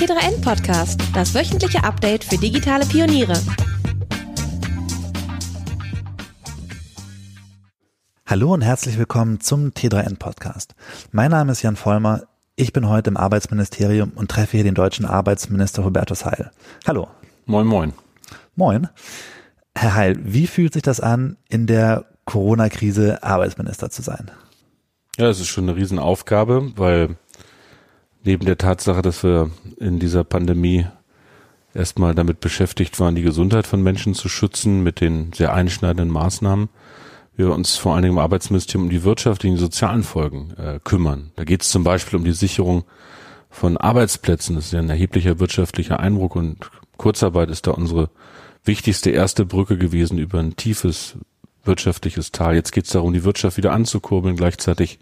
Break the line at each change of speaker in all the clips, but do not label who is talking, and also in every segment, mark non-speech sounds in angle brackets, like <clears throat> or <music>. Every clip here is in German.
T3N Podcast, das wöchentliche Update für digitale Pioniere.
Hallo und herzlich willkommen zum T3N Podcast. Mein Name ist Jan Vollmer. Ich bin heute im Arbeitsministerium und treffe hier den deutschen Arbeitsminister Hubertus Heil. Hallo.
Moin, moin.
Moin. Herr Heil, wie fühlt sich das an, in der Corona-Krise Arbeitsminister zu sein?
Ja, es ist schon eine Riesenaufgabe, weil neben der Tatsache, dass wir in dieser Pandemie erstmal damit beschäftigt waren, die Gesundheit von Menschen zu schützen mit den sehr einschneidenden Maßnahmen, wir uns vor allen Dingen im Arbeitsministerium um die wirtschaftlichen, sozialen Folgen äh, kümmern. Da geht es zum Beispiel um die Sicherung von Arbeitsplätzen. Das ist ja ein erheblicher wirtschaftlicher Eindruck und Kurzarbeit ist da unsere wichtigste erste Brücke gewesen über ein tiefes wirtschaftliches Tal. Jetzt geht es darum, die Wirtschaft wieder anzukurbeln, gleichzeitig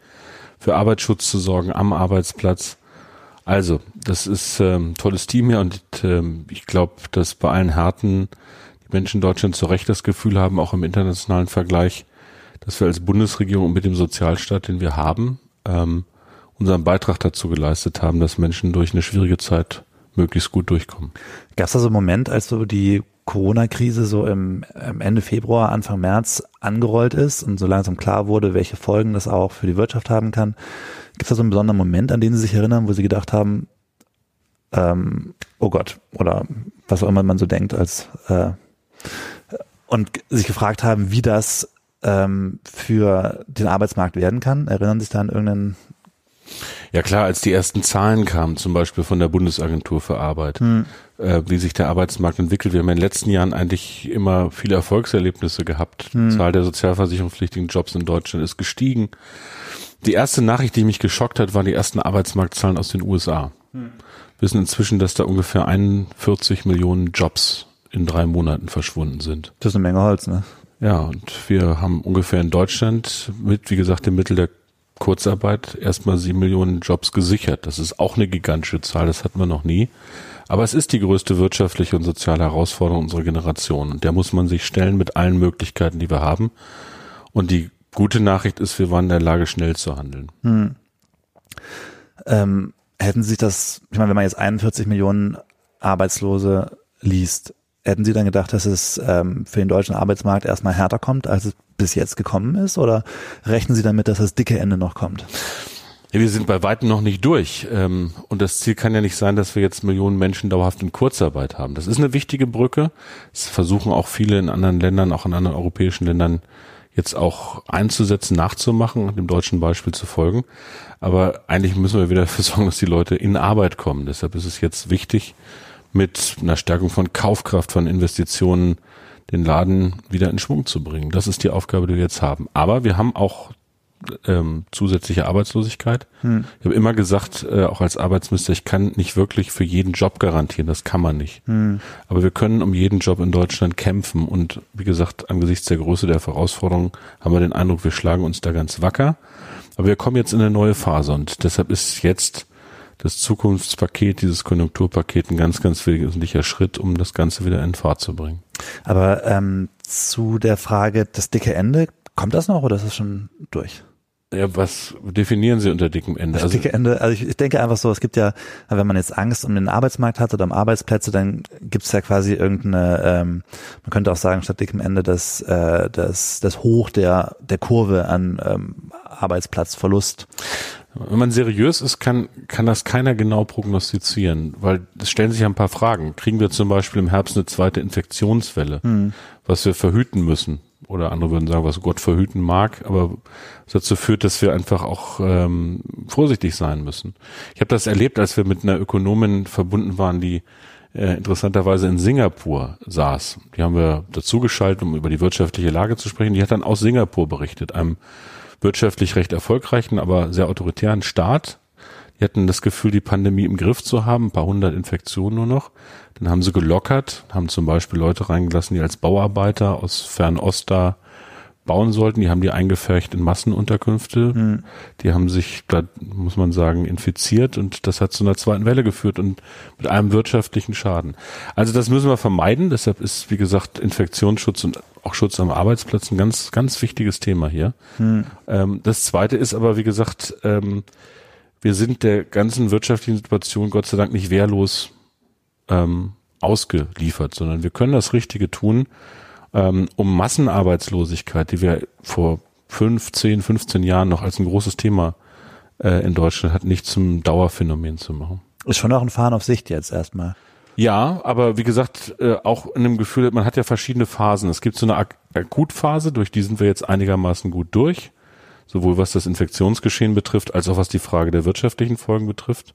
für Arbeitsschutz zu sorgen am Arbeitsplatz. Also, das ist ähm, tolles Team hier und ähm, ich glaube, dass bei allen Härten die Menschen in Deutschland zu Recht das Gefühl haben, auch im internationalen Vergleich, dass wir als Bundesregierung mit dem Sozialstaat, den wir haben, ähm, unseren Beitrag dazu geleistet haben, dass Menschen durch eine schwierige Zeit möglichst gut durchkommen.
Gab es da so einen Moment, als so die Corona-Krise so im, im Ende Februar, Anfang März angerollt ist und so langsam klar wurde, welche Folgen das auch für die Wirtschaft haben kann? Gibt es da so einen besonderen Moment, an den Sie sich erinnern, wo Sie gedacht haben, ähm, oh Gott, oder was auch immer man so denkt, als äh, und sich gefragt haben, wie das ähm, für den Arbeitsmarkt werden kann? Erinnern Sie sich da an irgendeinen
ja klar, als die ersten Zahlen kamen, zum Beispiel von der Bundesagentur für Arbeit, hm. äh, wie sich der Arbeitsmarkt entwickelt. Wir haben in den letzten Jahren eigentlich immer viele Erfolgserlebnisse gehabt. Hm. Die Zahl der sozialversicherungspflichtigen Jobs in Deutschland ist gestiegen. Die erste Nachricht, die mich geschockt hat, waren die ersten Arbeitsmarktzahlen aus den USA. Hm. Wir wissen inzwischen, dass da ungefähr 41 Millionen Jobs in drei Monaten verschwunden sind.
Das ist eine Menge Holz, ne?
Ja, und wir haben ungefähr in Deutschland mit, wie gesagt, dem Mittel der Kurzarbeit erstmal sieben Millionen Jobs gesichert. Das ist auch eine gigantische Zahl, das hatten wir noch nie. Aber es ist die größte wirtschaftliche und soziale Herausforderung unserer Generation. Und der muss man sich stellen mit allen Möglichkeiten, die wir haben. Und die gute Nachricht ist, wir waren in der Lage, schnell zu handeln. Hm.
Ähm, hätten Sie das, ich meine, wenn man jetzt 41 Millionen Arbeitslose liest, hätten Sie dann gedacht, dass es ähm, für den deutschen Arbeitsmarkt erstmal härter kommt, als es bis jetzt gekommen ist? Oder rechnen Sie damit, dass das dicke Ende noch kommt?
Ja, wir sind bei weitem noch nicht durch. Ähm, und das Ziel kann ja nicht sein, dass wir jetzt Millionen Menschen dauerhaft in Kurzarbeit haben. Das ist eine wichtige Brücke. Das versuchen auch viele in anderen Ländern, auch in anderen europäischen Ländern jetzt auch einzusetzen, nachzumachen, dem deutschen Beispiel zu folgen. Aber eigentlich müssen wir wieder <laughs> dafür sorgen, dass die Leute in Arbeit kommen. Deshalb ist es jetzt wichtig, mit einer Stärkung von Kaufkraft, von Investitionen den Laden wieder in Schwung zu bringen. Das ist die Aufgabe, die wir jetzt haben. Aber wir haben auch ähm, zusätzliche Arbeitslosigkeit. Hm. Ich habe immer gesagt, äh, auch als Arbeitsminister, ich kann nicht wirklich für jeden Job garantieren, das kann man nicht. Hm. Aber wir können um jeden Job in Deutschland kämpfen und wie gesagt, angesichts der Größe der Herausforderungen haben wir den Eindruck, wir schlagen uns da ganz wacker. Aber wir kommen jetzt in eine neue Phase und deshalb ist jetzt das Zukunftspaket, dieses Konjunkturpaket ein ganz, ganz wesentlicher Schritt, um das Ganze wieder in Fahrt zu bringen.
Aber ähm, zu der Frage, das dicke Ende, kommt das noch oder ist es schon durch?
Ja, was definieren Sie unter dickem Ende?
Also, dicke Ende, also ich, ich denke einfach so, es gibt ja, wenn man jetzt Angst um den Arbeitsmarkt hat oder um Arbeitsplätze, dann gibt es ja quasi irgendeine, ähm, man könnte auch sagen, statt dickem Ende das, äh, das, das Hoch der, der Kurve an ähm, Arbeitsplatzverlust.
Wenn man seriös ist, kann, kann das keiner genau prognostizieren, weil es stellen sich ein paar Fragen. Kriegen wir zum Beispiel im Herbst eine zweite Infektionswelle, mhm. was wir verhüten müssen? Oder andere würden sagen, was Gott verhüten mag, aber dazu führt, dass wir einfach auch ähm, vorsichtig sein müssen. Ich habe das erlebt, als wir mit einer Ökonomin verbunden waren, die äh, interessanterweise in Singapur saß. Die haben wir dazugeschaltet, um über die wirtschaftliche Lage zu sprechen. Die hat dann aus Singapur berichtet, einem wirtschaftlich recht erfolgreichen, aber sehr autoritären Staat. Die hatten das Gefühl, die Pandemie im Griff zu haben, ein paar hundert Infektionen nur noch. Dann haben sie gelockert, haben zum Beispiel Leute reingelassen, die als Bauarbeiter aus Fernost da bauen sollten. Die haben die eingefärcht in Massenunterkünfte. Mhm. Die haben sich, da muss man sagen, infiziert und das hat zu einer zweiten Welle geführt und mit einem wirtschaftlichen Schaden. Also das müssen wir vermeiden. Deshalb ist, wie gesagt, Infektionsschutz und auch Schutz am Arbeitsplatz ein ganz, ganz wichtiges Thema hier. Mhm. Ähm, das zweite ist aber, wie gesagt, ähm, wir sind der ganzen wirtschaftlichen Situation Gott sei Dank nicht wehrlos ähm, ausgeliefert, sondern wir können das Richtige tun, ähm, um Massenarbeitslosigkeit, die wir vor fünf, zehn, 15 Jahren noch als ein großes Thema äh, in Deutschland hatten, nicht zum Dauerphänomen zu machen.
Ist schon auch ein Fahren auf Sicht jetzt erstmal.
Ja, aber wie gesagt, äh, auch in dem Gefühl, man hat ja verschiedene Phasen. Es gibt so eine Ak Akutphase, durch die sind wir jetzt einigermaßen gut durch, sowohl was das Infektionsgeschehen betrifft, als auch was die Frage der wirtschaftlichen Folgen betrifft.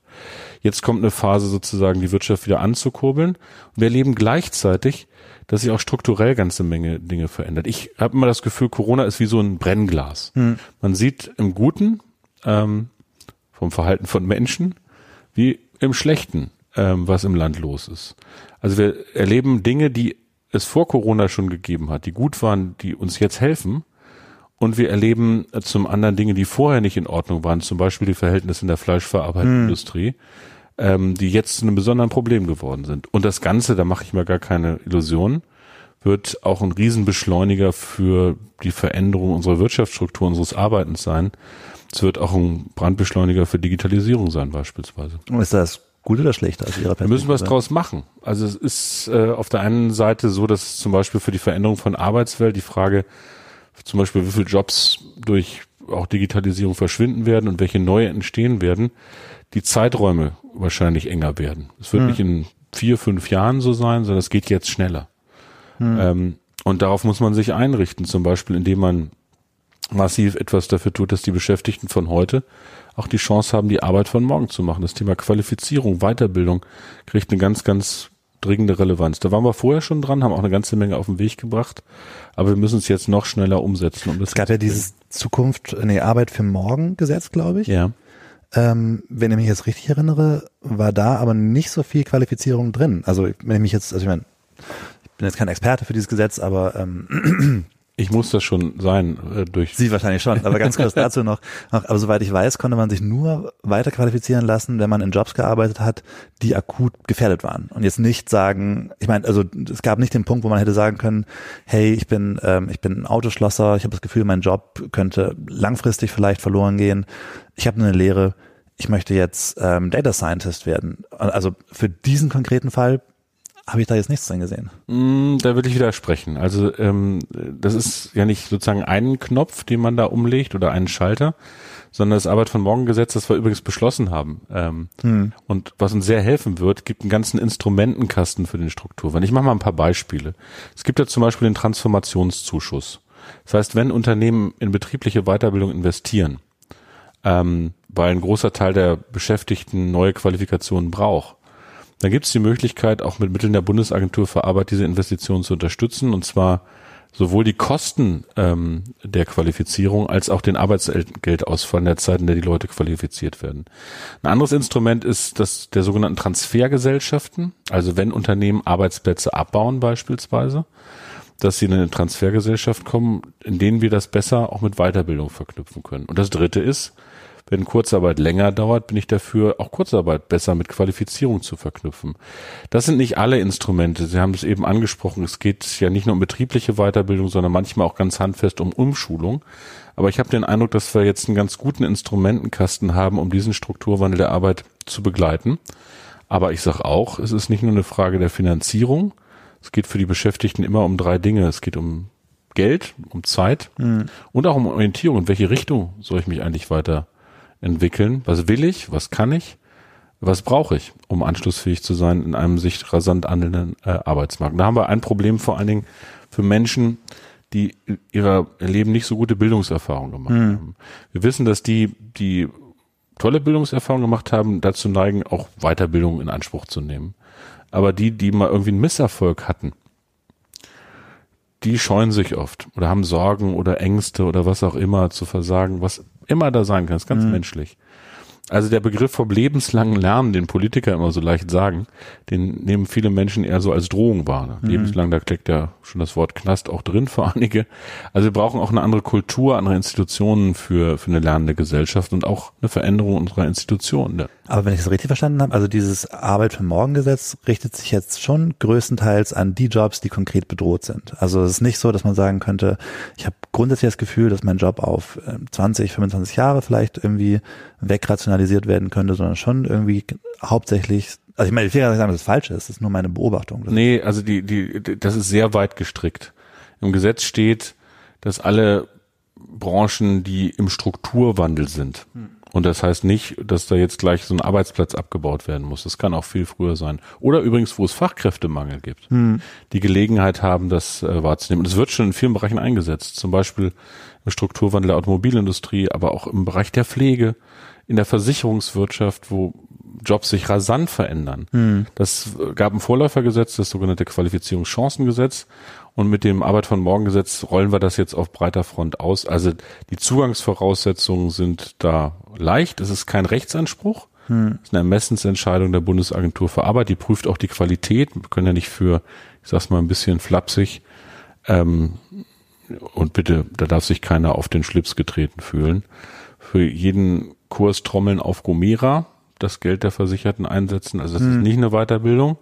Jetzt kommt eine Phase sozusagen, die Wirtschaft wieder anzukurbeln. Und wir erleben gleichzeitig, dass sich auch strukturell ganze Menge Dinge verändert. Ich habe immer das Gefühl, Corona ist wie so ein Brennglas. Hm. Man sieht im Guten ähm, vom Verhalten von Menschen wie im Schlechten, ähm, was im Land los ist. Also wir erleben Dinge, die es vor Corona schon gegeben hat, die gut waren, die uns jetzt helfen. Und wir erleben äh, zum anderen Dinge, die vorher nicht in Ordnung waren, zum Beispiel die Verhältnisse in der Fleischverarbeitungsindustrie, hm. ähm, die jetzt zu einem besonderen Problem geworden sind. Und das Ganze, da mache ich mir gar keine Illusionen, wird auch ein Riesenbeschleuniger für die Veränderung unserer Wirtschaftsstruktur, unseres Arbeitens sein. Es wird auch ein Brandbeschleuniger für Digitalisierung sein beispielsweise.
Ist das gut oder schlecht aus Ihrer
Perspektive? Wir müssen was draus machen. Also es ist äh, auf der einen Seite so, dass zum Beispiel für die Veränderung von Arbeitswelt die Frage, zum Beispiel wie viele Jobs durch auch Digitalisierung verschwinden werden und welche neue entstehen werden, die Zeiträume wahrscheinlich enger werden. Es wird hm. nicht in vier, fünf Jahren so sein, sondern es geht jetzt schneller. Hm. Ähm, und darauf muss man sich einrichten, zum Beispiel indem man massiv etwas dafür tut, dass die Beschäftigten von heute auch die Chance haben, die Arbeit von morgen zu machen. Das Thema Qualifizierung, Weiterbildung kriegt eine ganz, ganz dringende Relevanz. Da waren wir vorher schon dran, haben auch eine ganze Menge auf den Weg gebracht, aber wir müssen es jetzt noch schneller umsetzen.
Um es gab ja dieses Zukunft, nee, Arbeit für morgen Gesetz, glaube ich.
Ja.
Ähm, wenn ich mich jetzt richtig erinnere, war da aber nicht so viel Qualifizierung drin. Also wenn ich mich jetzt, also ich meine, ich bin jetzt kein Experte für dieses Gesetz, aber ähm,
ich muss das schon sein
äh, durch. Sie wahrscheinlich schon, aber ganz kurz <laughs> dazu noch, noch. Aber soweit ich weiß, konnte man sich nur weiter qualifizieren lassen, wenn man in Jobs gearbeitet hat, die akut gefährdet waren. Und jetzt nicht sagen, ich meine, also es gab nicht den Punkt, wo man hätte sagen können, hey, ich bin, ähm, ich bin Autoschlosser, ich habe das Gefühl, mein Job könnte langfristig vielleicht verloren gehen. Ich habe eine Lehre, ich möchte jetzt ähm, Data Scientist werden. Also für diesen konkreten Fall habe ich da jetzt nichts drin gesehen.
Mm, da würde ich widersprechen. Also ähm, das ist ja nicht sozusagen ein Knopf, den man da umlegt oder einen Schalter, sondern das Arbeit von Morgen Gesetz, das wir übrigens beschlossen haben ähm, hm. und was uns sehr helfen wird, gibt einen ganzen Instrumentenkasten für den Strukturwandel. Ich mache mal ein paar Beispiele. Es gibt ja zum Beispiel den Transformationszuschuss. Das heißt, wenn Unternehmen in betriebliche Weiterbildung investieren, ähm, weil ein großer Teil der Beschäftigten neue Qualifikationen braucht, da gibt es die Möglichkeit, auch mit Mitteln der Bundesagentur für Arbeit diese Investitionen zu unterstützen, und zwar sowohl die Kosten ähm, der Qualifizierung als auch den Arbeitsgeldausfall in der Zeit, in der die Leute qualifiziert werden. Ein anderes Instrument ist das der sogenannten Transfergesellschaften, also wenn Unternehmen Arbeitsplätze abbauen beispielsweise, dass sie in eine Transfergesellschaft kommen, in denen wir das besser auch mit Weiterbildung verknüpfen können. Und das Dritte ist, wenn Kurzarbeit länger dauert, bin ich dafür, auch Kurzarbeit besser mit Qualifizierung zu verknüpfen. Das sind nicht alle Instrumente. Sie haben es eben angesprochen. Es geht ja nicht nur um betriebliche Weiterbildung, sondern manchmal auch ganz handfest um Umschulung. Aber ich habe den Eindruck, dass wir jetzt einen ganz guten Instrumentenkasten haben, um diesen Strukturwandel der Arbeit zu begleiten. Aber ich sage auch, es ist nicht nur eine Frage der Finanzierung. Es geht für die Beschäftigten immer um drei Dinge. Es geht um Geld, um Zeit mhm. und auch um Orientierung. In welche Richtung soll ich mich eigentlich weiter entwickeln. Was will ich? Was kann ich? Was brauche ich, um anschlussfähig zu sein in einem sich rasant handelnden äh, Arbeitsmarkt? Da haben wir ein Problem vor allen Dingen für Menschen, die ihrer Leben nicht so gute Bildungserfahrung gemacht mhm. haben. Wir wissen, dass die, die tolle Bildungserfahrung gemacht haben, dazu neigen, auch Weiterbildung in Anspruch zu nehmen. Aber die, die mal irgendwie einen Misserfolg hatten, die scheuen sich oft oder haben Sorgen oder Ängste oder was auch immer zu versagen, was immer da sein kann. Das ist ganz mhm. menschlich. Also der Begriff vom lebenslangen Lernen, den Politiker immer so leicht sagen, den nehmen viele Menschen eher so als Drohung wahr. Mhm. Lebenslang, da klickt ja schon das Wort Knast auch drin für <laughs> einige. Also wir brauchen auch eine andere Kultur, andere Institutionen für, für eine lernende Gesellschaft und auch eine Veränderung unserer Institutionen.
Aber wenn ich es richtig verstanden habe, also dieses Arbeit für Morgen Gesetz richtet sich jetzt schon größtenteils an die Jobs, die konkret bedroht sind. Also es ist nicht so, dass man sagen könnte, ich habe grundsätzlich das Gefühl, dass mein Job auf 20, ähm, 25 Jahre vielleicht irgendwie wegrationalisiert werden könnte, sondern schon irgendwie hauptsächlich also ich meine, ich will ja nicht sagen, dass es falsch ist, das ist nur meine Beobachtung.
Nee, also die, die, das ist sehr weit gestrickt. Im Gesetz steht, dass alle Branchen, die im Strukturwandel sind, hm und das heißt nicht, dass da jetzt gleich so ein Arbeitsplatz abgebaut werden muss. Das kann auch viel früher sein. Oder übrigens, wo es Fachkräftemangel gibt, hm. die Gelegenheit haben, das äh, wahrzunehmen. Und es wird schon in vielen Bereichen eingesetzt. Zum Beispiel im Strukturwandel der Automobilindustrie, aber auch im Bereich der Pflege, in der Versicherungswirtschaft, wo Jobs sich rasant verändern. Hm. Das gab ein Vorläufergesetz, das sogenannte Qualifizierungschancengesetz. Und mit dem Arbeit von Morgen Gesetz rollen wir das jetzt auf breiter Front aus. Also die Zugangsvoraussetzungen sind da leicht. Es ist kein Rechtsanspruch. Hm. Es ist eine Ermessensentscheidung der Bundesagentur für Arbeit. Die prüft auch die Qualität. Wir können ja nicht für, ich sag's mal ein bisschen flapsig, ähm, und bitte, da darf sich keiner auf den Schlips getreten fühlen. Für jeden Kurs Trommeln auf Gomera das Geld der Versicherten einsetzen. Also das hm. ist nicht eine Weiterbildung,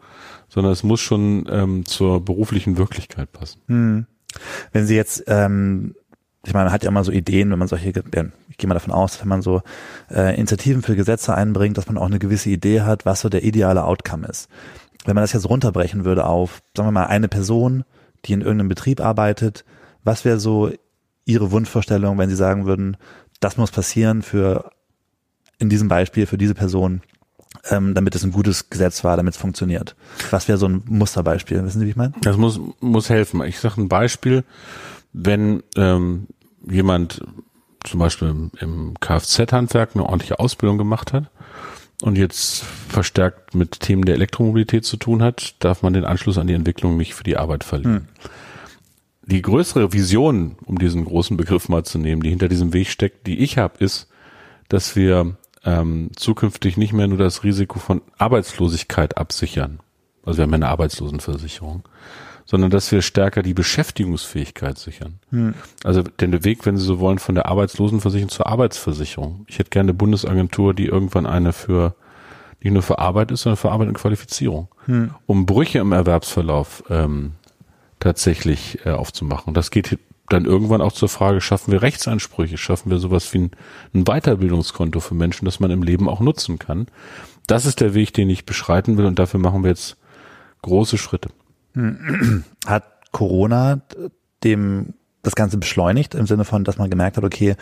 sondern es muss schon ähm, zur beruflichen Wirklichkeit passen. Hm.
Wenn Sie jetzt, ähm, ich meine, man hat ja immer so Ideen, wenn man solche, ich gehe mal davon aus, wenn man so äh, Initiativen für Gesetze einbringt, dass man auch eine gewisse Idee hat, was so der ideale Outcome ist. Wenn man das jetzt runterbrechen würde auf, sagen wir mal, eine Person, die in irgendeinem Betrieb arbeitet, was wäre so Ihre Wunschvorstellung, wenn Sie sagen würden, das muss passieren für in diesem Beispiel für diese Person, ähm, damit es ein gutes Gesetz war, damit es funktioniert? Was wäre so ein Musterbeispiel? Wissen Sie, wie ich meine?
Das muss, muss helfen. Ich sage ein Beispiel, wenn ähm, jemand zum Beispiel im, im Kfz-Handwerk eine ordentliche Ausbildung gemacht hat und jetzt verstärkt mit Themen der Elektromobilität zu tun hat, darf man den Anschluss an die Entwicklung nicht für die Arbeit verlieren. Hm. Die größere Vision, um diesen großen Begriff mal zu nehmen, die hinter diesem Weg steckt, die ich habe, ist, dass wir ähm, zukünftig nicht mehr nur das Risiko von Arbeitslosigkeit absichern. Also wir haben ja eine Arbeitslosenversicherung, sondern dass wir stärker die Beschäftigungsfähigkeit sichern. Hm. Also den Weg, wenn Sie so wollen, von der Arbeitslosenversicherung zur Arbeitsversicherung. Ich hätte gerne eine Bundesagentur, die irgendwann eine für nicht nur für Arbeit ist, sondern für Arbeit und Qualifizierung, hm. um Brüche im Erwerbsverlauf ähm, tatsächlich äh, aufzumachen. Das geht dann irgendwann auch zur Frage, schaffen wir Rechtsansprüche, schaffen wir sowas wie ein, ein Weiterbildungskonto für Menschen, das man im Leben auch nutzen kann. Das ist der Weg, den ich beschreiten will und dafür machen wir jetzt große Schritte.
Hat Corona dem das Ganze beschleunigt im Sinne von, dass man gemerkt hat, okay,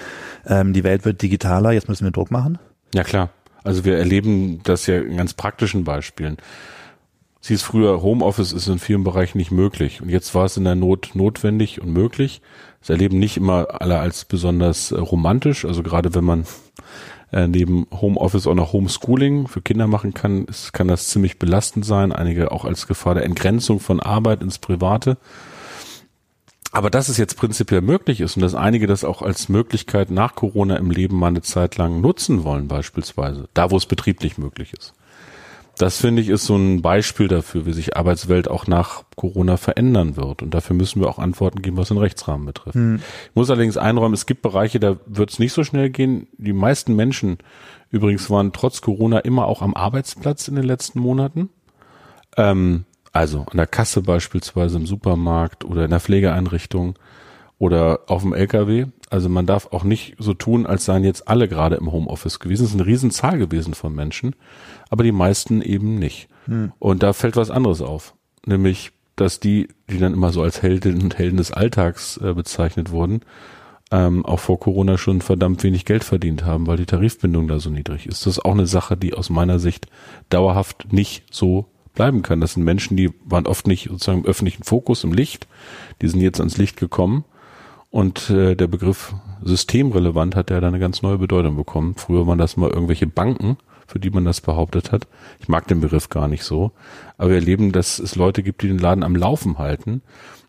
ähm, die Welt wird digitaler, jetzt müssen wir Druck machen?
Ja klar. Also wir erleben das ja in ganz praktischen Beispielen. Sie ist früher, Homeoffice ist in vielen Bereichen nicht möglich. Und jetzt war es in der Not notwendig und möglich. Das erleben nicht immer alle als besonders äh, romantisch. Also gerade wenn man äh, neben Homeoffice auch noch Homeschooling für Kinder machen kann, ist, kann das ziemlich belastend sein. Einige auch als Gefahr der Entgrenzung von Arbeit ins Private. Aber dass es jetzt prinzipiell möglich ist und dass einige das auch als Möglichkeit nach Corona im Leben mal eine Zeit lang nutzen wollen, beispielsweise, da wo es betrieblich möglich ist das finde ich ist so ein Beispiel dafür, wie sich Arbeitswelt auch nach Corona verändern wird. Und dafür müssen wir auch Antworten geben, was den Rechtsrahmen betrifft. Mhm. Ich muss allerdings einräumen, es gibt Bereiche, da wird es nicht so schnell gehen. Die meisten Menschen übrigens waren trotz Corona immer auch am Arbeitsplatz in den letzten Monaten. Ähm, also an der Kasse beispielsweise im Supermarkt oder in der Pflegeeinrichtung oder auf dem LKW. Also man darf auch nicht so tun, als seien jetzt alle gerade im Homeoffice gewesen. Es ist eine Riesenzahl gewesen von Menschen, aber die meisten eben nicht. Hm. Und da fällt was anderes auf, nämlich, dass die, die dann immer so als Heldinnen und Helden des Alltags äh, bezeichnet wurden, ähm, auch vor Corona schon verdammt wenig Geld verdient haben, weil die Tarifbindung da so niedrig ist. Das ist auch eine Sache, die aus meiner Sicht dauerhaft nicht so bleiben kann. Das sind Menschen, die waren oft nicht sozusagen im öffentlichen Fokus, im Licht. Die sind jetzt ans Licht gekommen und äh, der Begriff systemrelevant hat ja da eine ganz neue Bedeutung bekommen. Früher waren das mal irgendwelche Banken, für die man das behauptet hat. Ich mag den Begriff gar nicht so. Aber wir erleben, dass es Leute gibt, die den Laden am Laufen halten.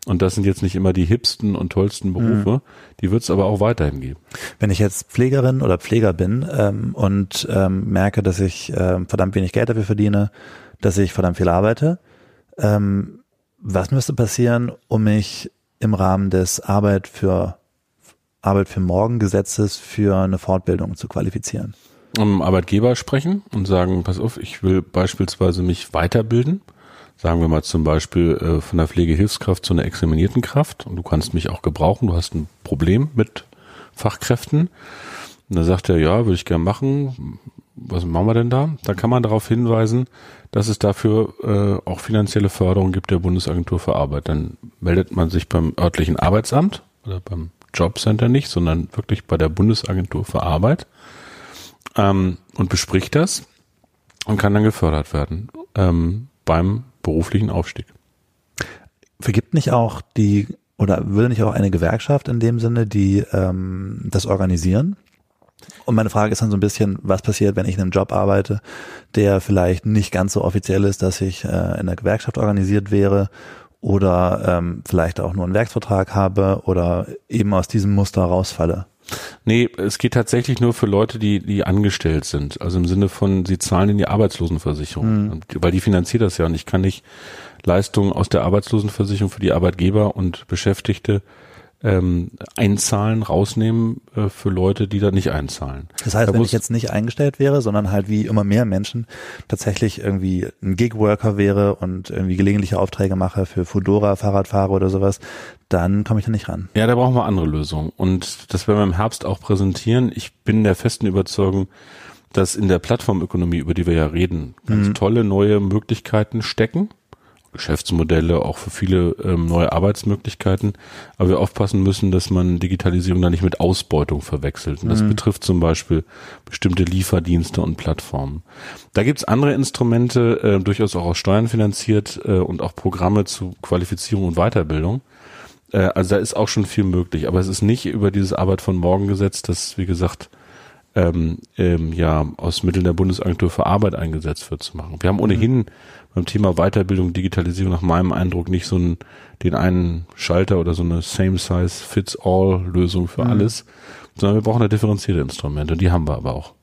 Und das sind jetzt nicht immer die hipsten und tollsten Berufe. Mhm. Die wird es aber auch weiterhin geben.
Wenn ich jetzt Pflegerin oder Pfleger bin ähm, und ähm, merke, dass ich ähm, verdammt wenig Geld dafür verdiene, dass ich verdammt viel arbeite, ähm, was müsste passieren, um mich im Rahmen des Arbeit für Arbeit für Morgen Gesetzes für eine Fortbildung zu qualifizieren.
um Arbeitgeber sprechen und sagen, pass auf, ich will beispielsweise mich weiterbilden. Sagen wir mal zum Beispiel äh, von der Pflegehilfskraft zu einer examinierten Kraft und du kannst mich auch gebrauchen, du hast ein Problem mit Fachkräften. Und da sagt er, ja, würde ich gern machen. Was machen wir denn da? Da kann man darauf hinweisen, dass es dafür äh, auch finanzielle Förderung gibt der Bundesagentur für Arbeit. Dann meldet man sich beim örtlichen Arbeitsamt oder beim Jobcenter nicht, sondern wirklich bei der Bundesagentur für Arbeit ähm, und bespricht das und kann dann gefördert werden ähm, beim beruflichen Aufstieg.
Vergibt nicht auch die oder würde nicht auch eine Gewerkschaft in dem Sinne, die ähm, das organisieren? Und meine Frage ist dann so ein bisschen, was passiert, wenn ich in einem Job arbeite, der vielleicht nicht ganz so offiziell ist, dass ich äh, in einer Gewerkschaft organisiert wäre oder ähm, vielleicht auch nur einen Werksvertrag habe oder eben aus diesem Muster rausfalle?
Nee, es geht tatsächlich nur für Leute, die, die angestellt sind. Also im Sinne von, sie zahlen in die Arbeitslosenversicherung. Mhm. Weil die finanziert das ja und ich kann nicht Leistungen aus der Arbeitslosenversicherung für die Arbeitgeber und Beschäftigte ähm, einzahlen, rausnehmen äh, für Leute, die da nicht einzahlen.
Das heißt, da wenn ich jetzt nicht eingestellt wäre, sondern halt wie immer mehr Menschen tatsächlich irgendwie ein Gig-Worker wäre und irgendwie gelegentliche Aufträge mache für Fudora, Fahrradfahrer oder sowas, dann komme ich da nicht ran.
Ja, da brauchen wir andere Lösungen. Und das werden wir im Herbst auch präsentieren. Ich bin der festen Überzeugung, dass in der Plattformökonomie, über die wir ja reden, ganz mhm. tolle neue Möglichkeiten stecken Geschäftsmodelle, auch für viele ähm, neue Arbeitsmöglichkeiten. Aber wir aufpassen müssen, dass man Digitalisierung da nicht mit Ausbeutung verwechselt. Und das mhm. betrifft zum Beispiel bestimmte Lieferdienste und Plattformen. Da gibt's andere Instrumente, äh, durchaus auch aus Steuern finanziert äh, und auch Programme zu Qualifizierung und Weiterbildung. Äh, also da ist auch schon viel möglich. Aber es ist nicht über dieses Arbeit von morgen gesetzt, das, wie gesagt, ähm, ähm, ja aus Mitteln der Bundesagentur für Arbeit eingesetzt wird zu machen. Wir haben ohnehin mhm beim Thema Weiterbildung, Digitalisierung nach meinem Eindruck nicht so einen, den einen Schalter oder so eine Same-Size-Fits-All-Lösung für mhm. alles, sondern wir brauchen da differenzierte Instrumente und die haben wir aber auch.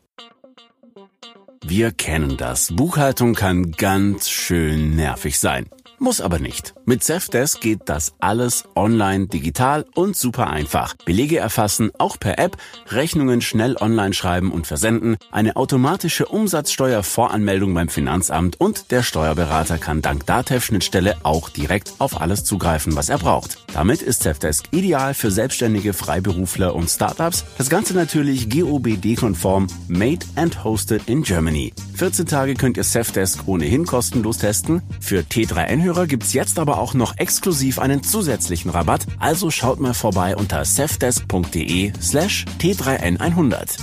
Wir kennen das. Buchhaltung kann ganz schön nervig sein. Muss aber nicht. Mit Zefdesk geht das alles online, digital und super einfach. Belege erfassen, auch per App, Rechnungen schnell online schreiben und versenden, eine automatische Umsatzsteuervoranmeldung beim Finanzamt und der Steuerberater kann dank Datev-Schnittstelle auch direkt auf alles zugreifen, was er braucht. Damit ist Zefdesk ideal für selbstständige Freiberufler und Startups. Das Ganze natürlich GOBD-konform, made and hosted in Germany. 14 Tage könnt ihr Zefdesk ohnehin kostenlos testen. Für T3N Anhörer gibt's jetzt aber auch noch exklusiv einen zusätzlichen Rabatt, also schaut mal vorbei unter safdesk.de slash t3n100.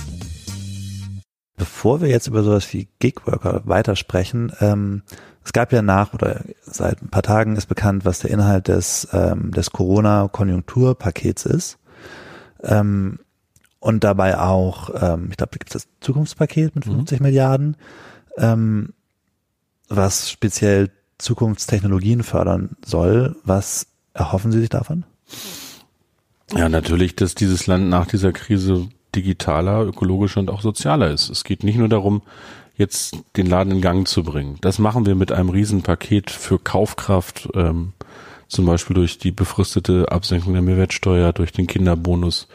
Bevor wir jetzt über sowas wie Gigworker weitersprechen, ähm, es gab ja nach oder seit ein paar Tagen ist bekannt, was der Inhalt des, ähm, des Corona-Konjunkturpakets ist. Ähm, und dabei auch, ähm, ich glaube, da gibt es das Zukunftspaket mit 50 mhm. Milliarden, ähm, was speziell Zukunftstechnologien fördern soll. Was erhoffen Sie sich davon?
Ja, natürlich, dass dieses Land nach dieser Krise digitaler, ökologischer und auch sozialer ist. Es geht nicht nur darum, jetzt den Laden in Gang zu bringen. Das machen wir mit einem Riesenpaket für Kaufkraft, ähm, zum Beispiel durch die befristete Absenkung der Mehrwertsteuer, durch den Kinderbonus,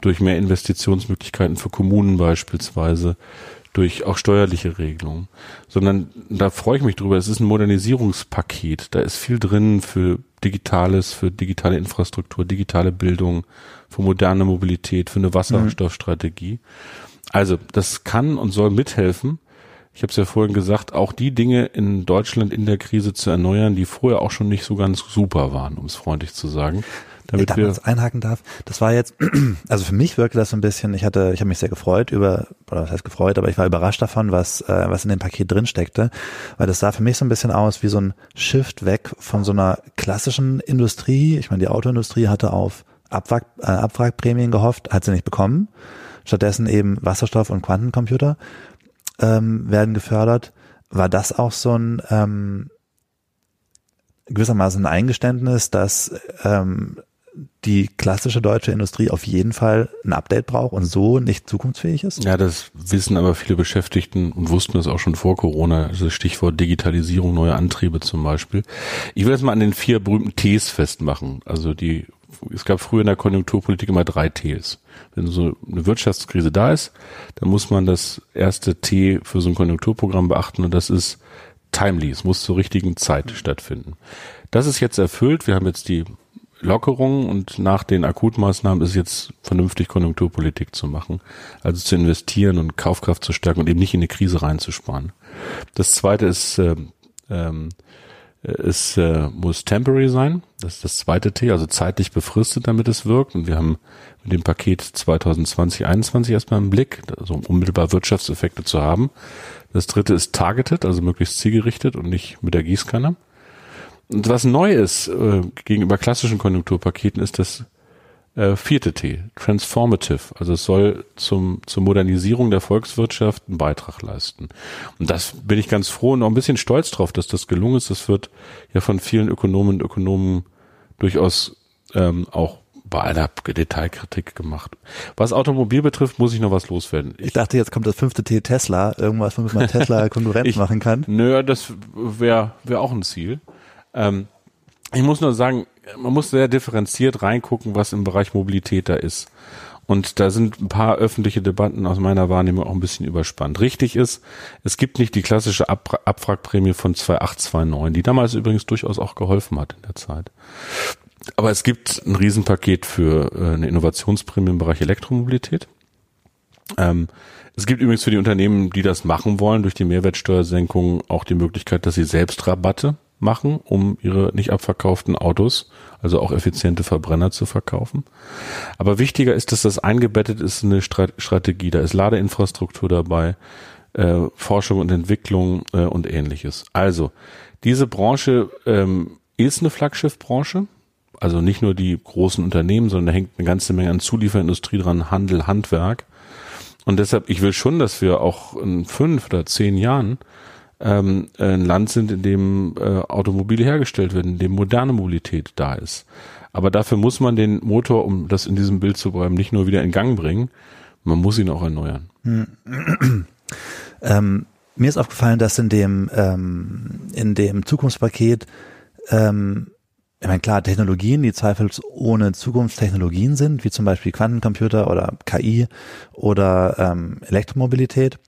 durch mehr Investitionsmöglichkeiten für Kommunen beispielsweise, durch auch steuerliche Regelungen, sondern da freue ich mich drüber. Es ist ein Modernisierungspaket. Da ist viel drin für Digitales, für digitale Infrastruktur, digitale Bildung, für moderne Mobilität, für eine Wasserstoffstrategie. Also das kann und soll mithelfen. Ich habe es ja vorhin gesagt, auch die Dinge in Deutschland in der Krise zu erneuern, die vorher auch schon nicht so ganz super waren, um es freundlich zu sagen
damit ich wir einhaken darf. Das war jetzt, <clears throat> also für mich wirkte das so ein bisschen, ich hatte, ich habe mich sehr gefreut über, oder was heißt gefreut, aber ich war überrascht davon, was, äh, was in dem Paket drin steckte, weil das sah für mich so ein bisschen aus wie so ein Shift weg von so einer klassischen Industrie. Ich meine, die Autoindustrie hatte auf Abwrack, äh, Abwrackprämien gehofft, hat sie nicht bekommen. Stattdessen eben Wasserstoff und Quantencomputer ähm, werden gefördert. War das auch so ein ähm, gewissermaßen ein Eingeständnis, dass ähm, die klassische deutsche Industrie auf jeden Fall ein Update braucht und so nicht zukunftsfähig ist?
Ja, das wissen aber viele Beschäftigten und wussten das auch schon vor Corona. Also Stichwort Digitalisierung, neue Antriebe zum Beispiel. Ich will das mal an den vier berühmten Ts festmachen. Also die, es gab früher in der Konjunkturpolitik immer drei Ts. Wenn so eine Wirtschaftskrise da ist, dann muss man das erste T für so ein Konjunkturprogramm beachten und das ist timely. Es muss zur richtigen Zeit stattfinden. Das ist jetzt erfüllt. Wir haben jetzt die Lockerung und nach den Akutmaßnahmen ist jetzt vernünftig Konjunkturpolitik zu machen. Also zu investieren und Kaufkraft zu stärken und eben nicht in eine Krise reinzusparen. Das zweite ist, äh, ähm, es äh, muss temporary sein. Das ist das zweite T, also zeitlich befristet, damit es wirkt. Und wir haben mit dem Paket 2020, 2021 erstmal im Blick, also um unmittelbar Wirtschaftseffekte zu haben. Das dritte ist targeted, also möglichst zielgerichtet und nicht mit der Gießkanne. Und was neu ist äh, gegenüber klassischen Konjunkturpaketen ist das äh, vierte T, transformative. Also es soll zum, zur Modernisierung der Volkswirtschaft einen Beitrag leisten. Und das bin ich ganz froh und auch ein bisschen stolz drauf, dass das gelungen ist. Das wird ja von vielen Ökonomen und Ökonomen durchaus ähm, auch bei aller Detailkritik gemacht. Was Automobil betrifft, muss ich noch was loswerden.
Ich, ich dachte, jetzt kommt das fünfte T Tesla, irgendwas, womit man Tesla <laughs> Konkurrenz ich, machen kann.
Nö, das wäre wär auch ein Ziel. Ähm, ich muss nur sagen, man muss sehr differenziert reingucken, was im Bereich Mobilität da ist. Und da sind ein paar öffentliche Debatten aus meiner Wahrnehmung auch ein bisschen überspannt. Richtig ist, es gibt nicht die klassische Ab Abwrackprämie von 2829, die damals übrigens durchaus auch geholfen hat in der Zeit. Aber es gibt ein Riesenpaket für äh, eine Innovationsprämie im Bereich Elektromobilität. Ähm, es gibt übrigens für die Unternehmen, die das machen wollen, durch die Mehrwertsteuersenkung auch die Möglichkeit, dass sie selbst Rabatte machen, um ihre nicht abverkauften Autos, also auch effiziente Verbrenner zu verkaufen. Aber wichtiger ist, dass das eingebettet ist in eine Strategie. Da ist Ladeinfrastruktur dabei, äh, Forschung und Entwicklung äh, und ähnliches. Also, diese Branche ähm, ist eine Flaggschiffbranche. Also nicht nur die großen Unternehmen, sondern da hängt eine ganze Menge an Zulieferindustrie dran, Handel, Handwerk. Und deshalb, ich will schon, dass wir auch in fünf oder zehn Jahren ähm, ein Land sind, in dem äh, Automobile hergestellt werden, in dem moderne Mobilität da ist. Aber dafür muss man den Motor, um das in diesem Bild zu bleiben, nicht nur wieder in Gang bringen, man muss ihn auch erneuern. <clears throat>
Ähm, mir ist aufgefallen, dass in dem ähm, in dem Zukunftspaket ähm, ich meine, klar, Technologien, die zweifelsohne Zukunftstechnologien sind, wie zum Beispiel Quantencomputer oder KI oder ähm, Elektromobilität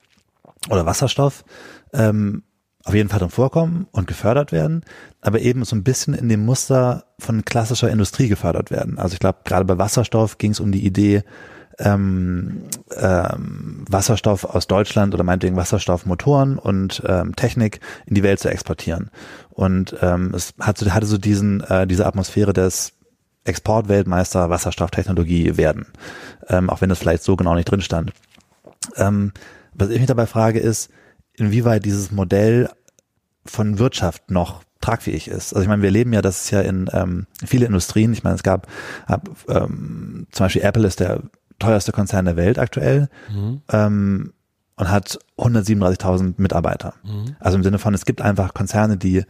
oder Wasserstoff, ähm, auf jeden Fall drin vorkommen und gefördert werden, aber eben so ein bisschen in dem Muster von klassischer Industrie gefördert werden. Also ich glaube, gerade bei Wasserstoff ging es um die Idee, ähm, ähm, Wasserstoff aus Deutschland oder meinetwegen Wasserstoffmotoren und ähm, Technik in die Welt zu exportieren. Und ähm, es hatte, hatte so diesen, äh, diese Atmosphäre des Exportweltmeister Wasserstofftechnologie werden, ähm, auch wenn das vielleicht so genau nicht drin stand. Ähm, was ich mich dabei frage ist, inwieweit dieses Modell von Wirtschaft noch tragfähig ist. Also ich meine, wir leben ja, das ist ja in ähm, viele Industrien, ich meine, es gab ab, ähm, zum Beispiel Apple ist der teuerste Konzern der Welt aktuell mhm. ähm, und hat 137.000 Mitarbeiter. Mhm. Also im Sinne von, es gibt einfach Konzerne, die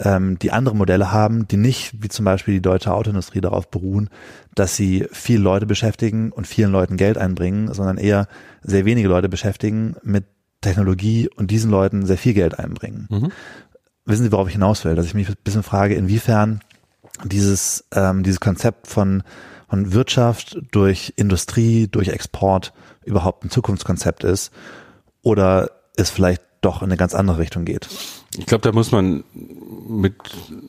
ähm, die andere Modelle haben, die nicht, wie zum Beispiel die deutsche Autoindustrie, darauf beruhen, dass sie viele Leute beschäftigen und vielen Leuten Geld einbringen, sondern eher sehr wenige Leute beschäftigen mit Technologie und diesen Leuten sehr viel Geld einbringen. Mhm. Wissen Sie, worauf ich hinaus will? Dass ich mich ein bisschen frage, inwiefern dieses, ähm, dieses Konzept von, von Wirtschaft durch Industrie, durch Export überhaupt ein Zukunftskonzept ist oder es vielleicht doch in eine ganz andere Richtung geht.
Ich glaube, da muss man mit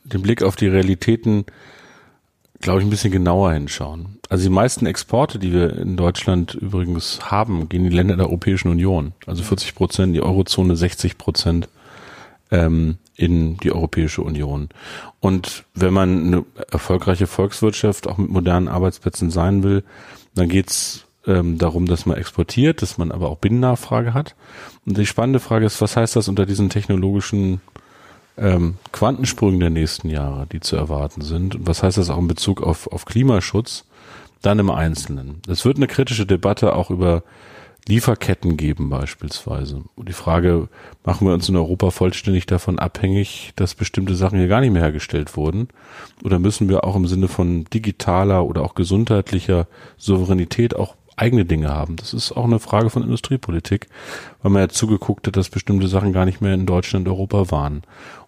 dem Blick auf die Realitäten, glaube ich, ein bisschen genauer hinschauen. Also die meisten Exporte, die wir in Deutschland übrigens haben, gehen in die Länder der Europäischen Union. Also 40 Prozent die Eurozone, 60 Prozent ähm, in die Europäische Union. Und wenn man eine erfolgreiche Volkswirtschaft auch mit modernen Arbeitsplätzen sein will, dann geht's ähm, darum, dass man exportiert, dass man aber auch Binnennachfrage hat. Und die spannende Frage ist, was heißt das unter diesen technologischen ähm, Quantensprüngen der nächsten Jahre, die zu erwarten sind? Und was heißt das auch in Bezug auf, auf Klimaschutz? Dann im Einzelnen. Es wird eine kritische Debatte auch über Lieferketten geben beispielsweise. Und die Frage, machen wir uns in Europa vollständig davon abhängig, dass bestimmte Sachen hier gar nicht mehr hergestellt wurden? Oder müssen wir auch im Sinne von digitaler oder auch gesundheitlicher Souveränität auch eigene Dinge haben? Das ist auch eine Frage von Industriepolitik, weil man ja zugeguckt hat, dass bestimmte Sachen gar nicht mehr in Deutschland und Europa waren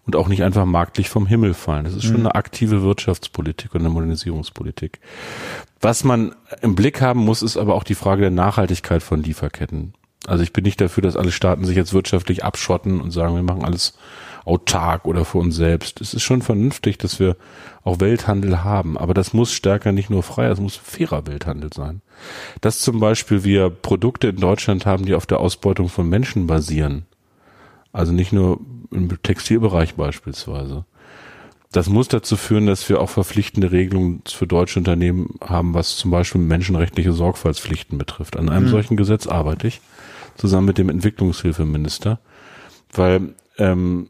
und auch nicht einfach marktlich vom Himmel fallen. Das ist schon mhm. eine aktive Wirtschaftspolitik und eine Modernisierungspolitik. Was man im Blick haben muss, ist aber auch die Frage der Nachhaltigkeit von Lieferketten. Also ich bin nicht dafür, dass alle Staaten sich jetzt wirtschaftlich abschotten und sagen, wir machen alles autark oder für uns selbst. Es ist schon vernünftig, dass wir auch Welthandel haben, aber das muss stärker nicht nur freier, es muss fairer Welthandel sein. Dass zum Beispiel wir Produkte in Deutschland haben, die auf der Ausbeutung von Menschen basieren, also nicht nur im Textilbereich beispielsweise. Das muss dazu führen, dass wir auch verpflichtende Regelungen für deutsche Unternehmen haben, was zum Beispiel menschenrechtliche Sorgfaltspflichten betrifft. An einem mhm. solchen Gesetz arbeite ich zusammen mit dem Entwicklungshilfeminister, weil ähm,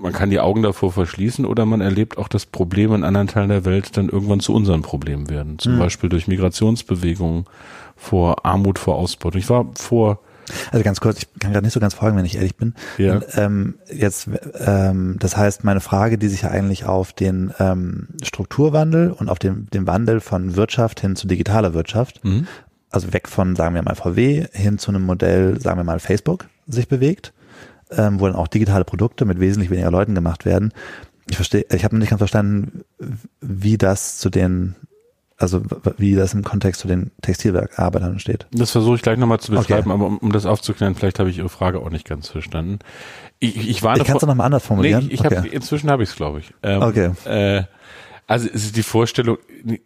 man kann die Augen davor verschließen oder man erlebt auch, dass Probleme in anderen Teilen der Welt dann irgendwann zu unseren Problemen werden. Zum mhm. Beispiel durch Migrationsbewegungen, vor Armut, vor Ausbeutung. Ich war vor
also ganz kurz, ich kann gerade nicht so ganz folgen, wenn ich ehrlich bin. Ja. Und, ähm, jetzt, ähm, das heißt, meine Frage, die sich ja eigentlich auf den ähm, Strukturwandel und auf den, den Wandel von Wirtschaft hin zu digitaler Wirtschaft, mhm. also weg von, sagen wir mal, VW hin zu einem Modell, sagen wir mal, Facebook sich bewegt, ähm, wo dann auch digitale Produkte mit wesentlich weniger Leuten gemacht werden. Ich verstehe, ich habe nicht ganz verstanden, wie das zu den also wie das im Kontext zu den Textilwerkarbeitern steht.
Das versuche ich gleich nochmal zu beschreiben, okay. aber um, um, das aufzuklären, vielleicht habe ich Ihre Frage auch nicht ganz verstanden. Ich, ich war
ich kann es nochmal anders formulieren.
Nee, ich, ich okay. hab, inzwischen habe ich es, glaube ich.
Ähm, okay.
Äh, also es ist die Vorstellung,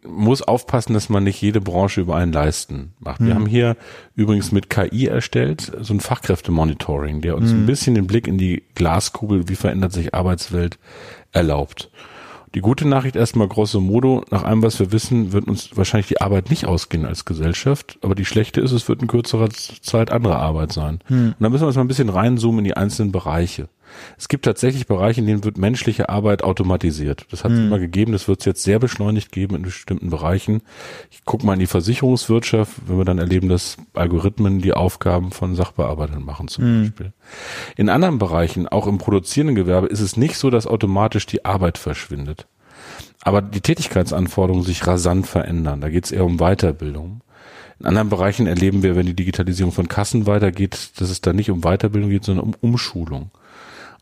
muss aufpassen, dass man nicht jede Branche über einen leisten macht. Wir hm. haben hier übrigens mit KI erstellt, so ein Fachkräftemonitoring, der uns hm. ein bisschen den Blick in die Glaskugel, wie verändert sich Arbeitswelt, erlaubt. Die gute Nachricht erstmal grosso modo, nach allem, was wir wissen, wird uns wahrscheinlich die Arbeit nicht ausgehen als Gesellschaft, aber die schlechte ist, es wird in kürzerer Zeit andere Arbeit sein. Hm. Und da müssen wir uns mal ein bisschen reinzoomen in die einzelnen Bereiche. Es gibt tatsächlich Bereiche, in denen wird menschliche Arbeit automatisiert. Das hat es hm. immer gegeben, das wird es jetzt sehr beschleunigt geben in bestimmten Bereichen. Ich gucke mal in die Versicherungswirtschaft, wenn wir dann erleben, dass Algorithmen die Aufgaben von Sachbearbeitern machen zum hm. Beispiel. In anderen Bereichen, auch im produzierenden Gewerbe, ist es nicht so, dass automatisch die Arbeit verschwindet. Aber die Tätigkeitsanforderungen sich rasant verändern. Da geht es eher um Weiterbildung. In anderen Bereichen erleben wir, wenn die Digitalisierung von Kassen weitergeht, dass es da nicht um Weiterbildung geht, sondern um Umschulung.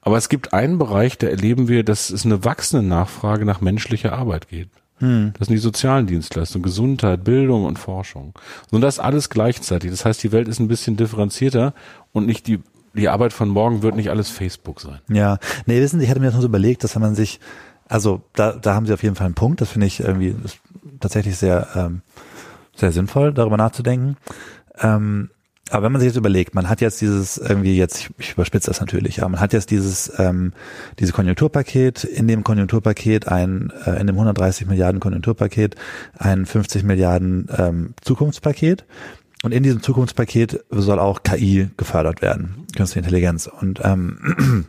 Aber es gibt einen Bereich, da erleben wir, dass es eine wachsende Nachfrage nach menschlicher Arbeit geht. Hm. Das sind die sozialen Dienstleistungen, Gesundheit, Bildung und Forschung. Und das alles gleichzeitig. Das heißt, die Welt ist ein bisschen differenzierter und nicht die, die Arbeit von morgen wird nicht alles Facebook sein.
Ja, nee, wissen Sie, ich hatte mir das nur so überlegt, dass wenn man sich, also da, da haben Sie auf jeden Fall einen Punkt, das finde ich irgendwie tatsächlich sehr, ähm, sehr sinnvoll, darüber nachzudenken. Ähm, aber wenn man sich jetzt überlegt, man hat jetzt dieses irgendwie jetzt, ich, überspitze das natürlich, ja, man hat jetzt dieses ähm, dieses Konjunkturpaket, in dem Konjunkturpaket ein, äh, in dem 130 Milliarden Konjunkturpaket ein 50 Milliarden ähm, Zukunftspaket. Und in diesem Zukunftspaket soll auch KI gefördert werden, künstliche Intelligenz. Und ähm,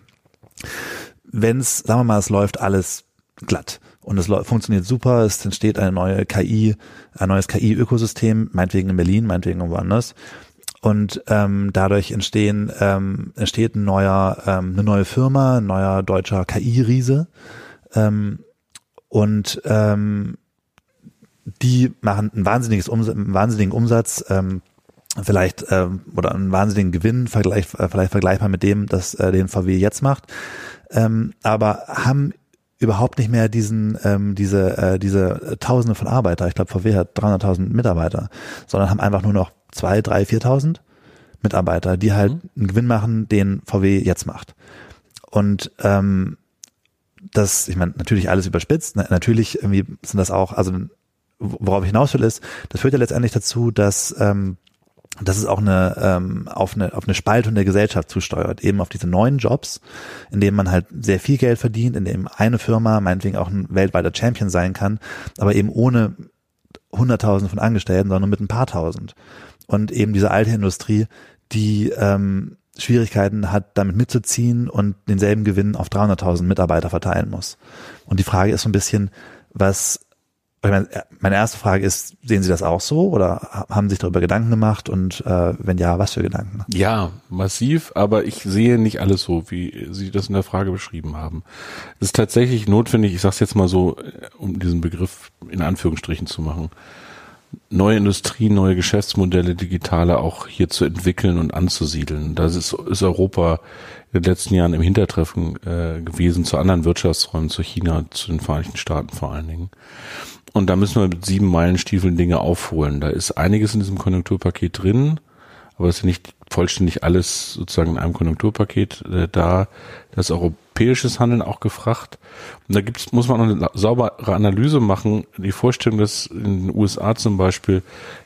<clears throat> wenn es, sagen wir mal, es läuft alles glatt und es funktioniert super, es entsteht eine neue KI, ein neues KI-Ökosystem, meinetwegen in Berlin, meinetwegen irgendwo anders und ähm, dadurch entstehen ähm, entsteht ein neuer ähm, eine neue Firma, ein neuer deutscher KI-Riese ähm, und ähm, die machen ein wahnsinniges Umsatz, einen wahnsinnigen Umsatz, ähm, vielleicht ähm, oder einen wahnsinnigen Gewinn, vergleich, äh, vielleicht vergleichbar mit dem, das äh, den VW jetzt macht, ähm, aber haben überhaupt nicht mehr diesen ähm, diese äh, diese Tausende von Arbeiter. Ich glaube, VW hat 300.000 Mitarbeiter, sondern haben einfach nur noch zwei, drei, viertausend Mitarbeiter, die halt mhm. einen Gewinn machen, den VW jetzt macht. Und ähm, das, ich meine, natürlich alles überspitzt, natürlich irgendwie sind das auch, also worauf ich hinaus will, ist, das führt ja letztendlich dazu, dass ähm, dass es auch eine, ähm, auf eine auf eine Spaltung der Gesellschaft zusteuert, eben auf diese neuen Jobs, in denen man halt sehr viel Geld verdient, in dem eine Firma meinetwegen auch ein weltweiter Champion sein kann, aber eben ohne hunderttausend von Angestellten, sondern mit ein paar tausend und eben diese alte Industrie, die ähm, Schwierigkeiten hat, damit mitzuziehen und denselben Gewinn auf 300.000 Mitarbeiter verteilen muss. Und die Frage ist so ein bisschen, was meine, meine erste Frage ist, sehen Sie das auch so oder haben Sie sich darüber Gedanken gemacht und äh, wenn ja, was für Gedanken?
Ja, massiv, aber ich sehe nicht alles so, wie Sie das in der Frage beschrieben haben. Es ist tatsächlich notwendig, ich sage es jetzt mal so, um diesen Begriff in Anführungsstrichen zu machen, neue Industrie, neue Geschäftsmodelle, digitale auch hier zu entwickeln und anzusiedeln. Das ist, ist Europa in den letzten Jahren im Hintertreffen äh, gewesen zu anderen Wirtschaftsräumen, zu China, zu den Vereinigten Staaten vor allen Dingen. Und da müssen wir mit sieben Meilenstiefeln Dinge aufholen. Da ist einiges in diesem Konjunkturpaket drin, aber es ist nicht vollständig alles sozusagen in einem Konjunkturpaket äh, da. Das europäisches Handeln auch gefragt. Und da gibt's, muss man eine saubere Analyse machen. Die Vorstellung, dass in den USA zum Beispiel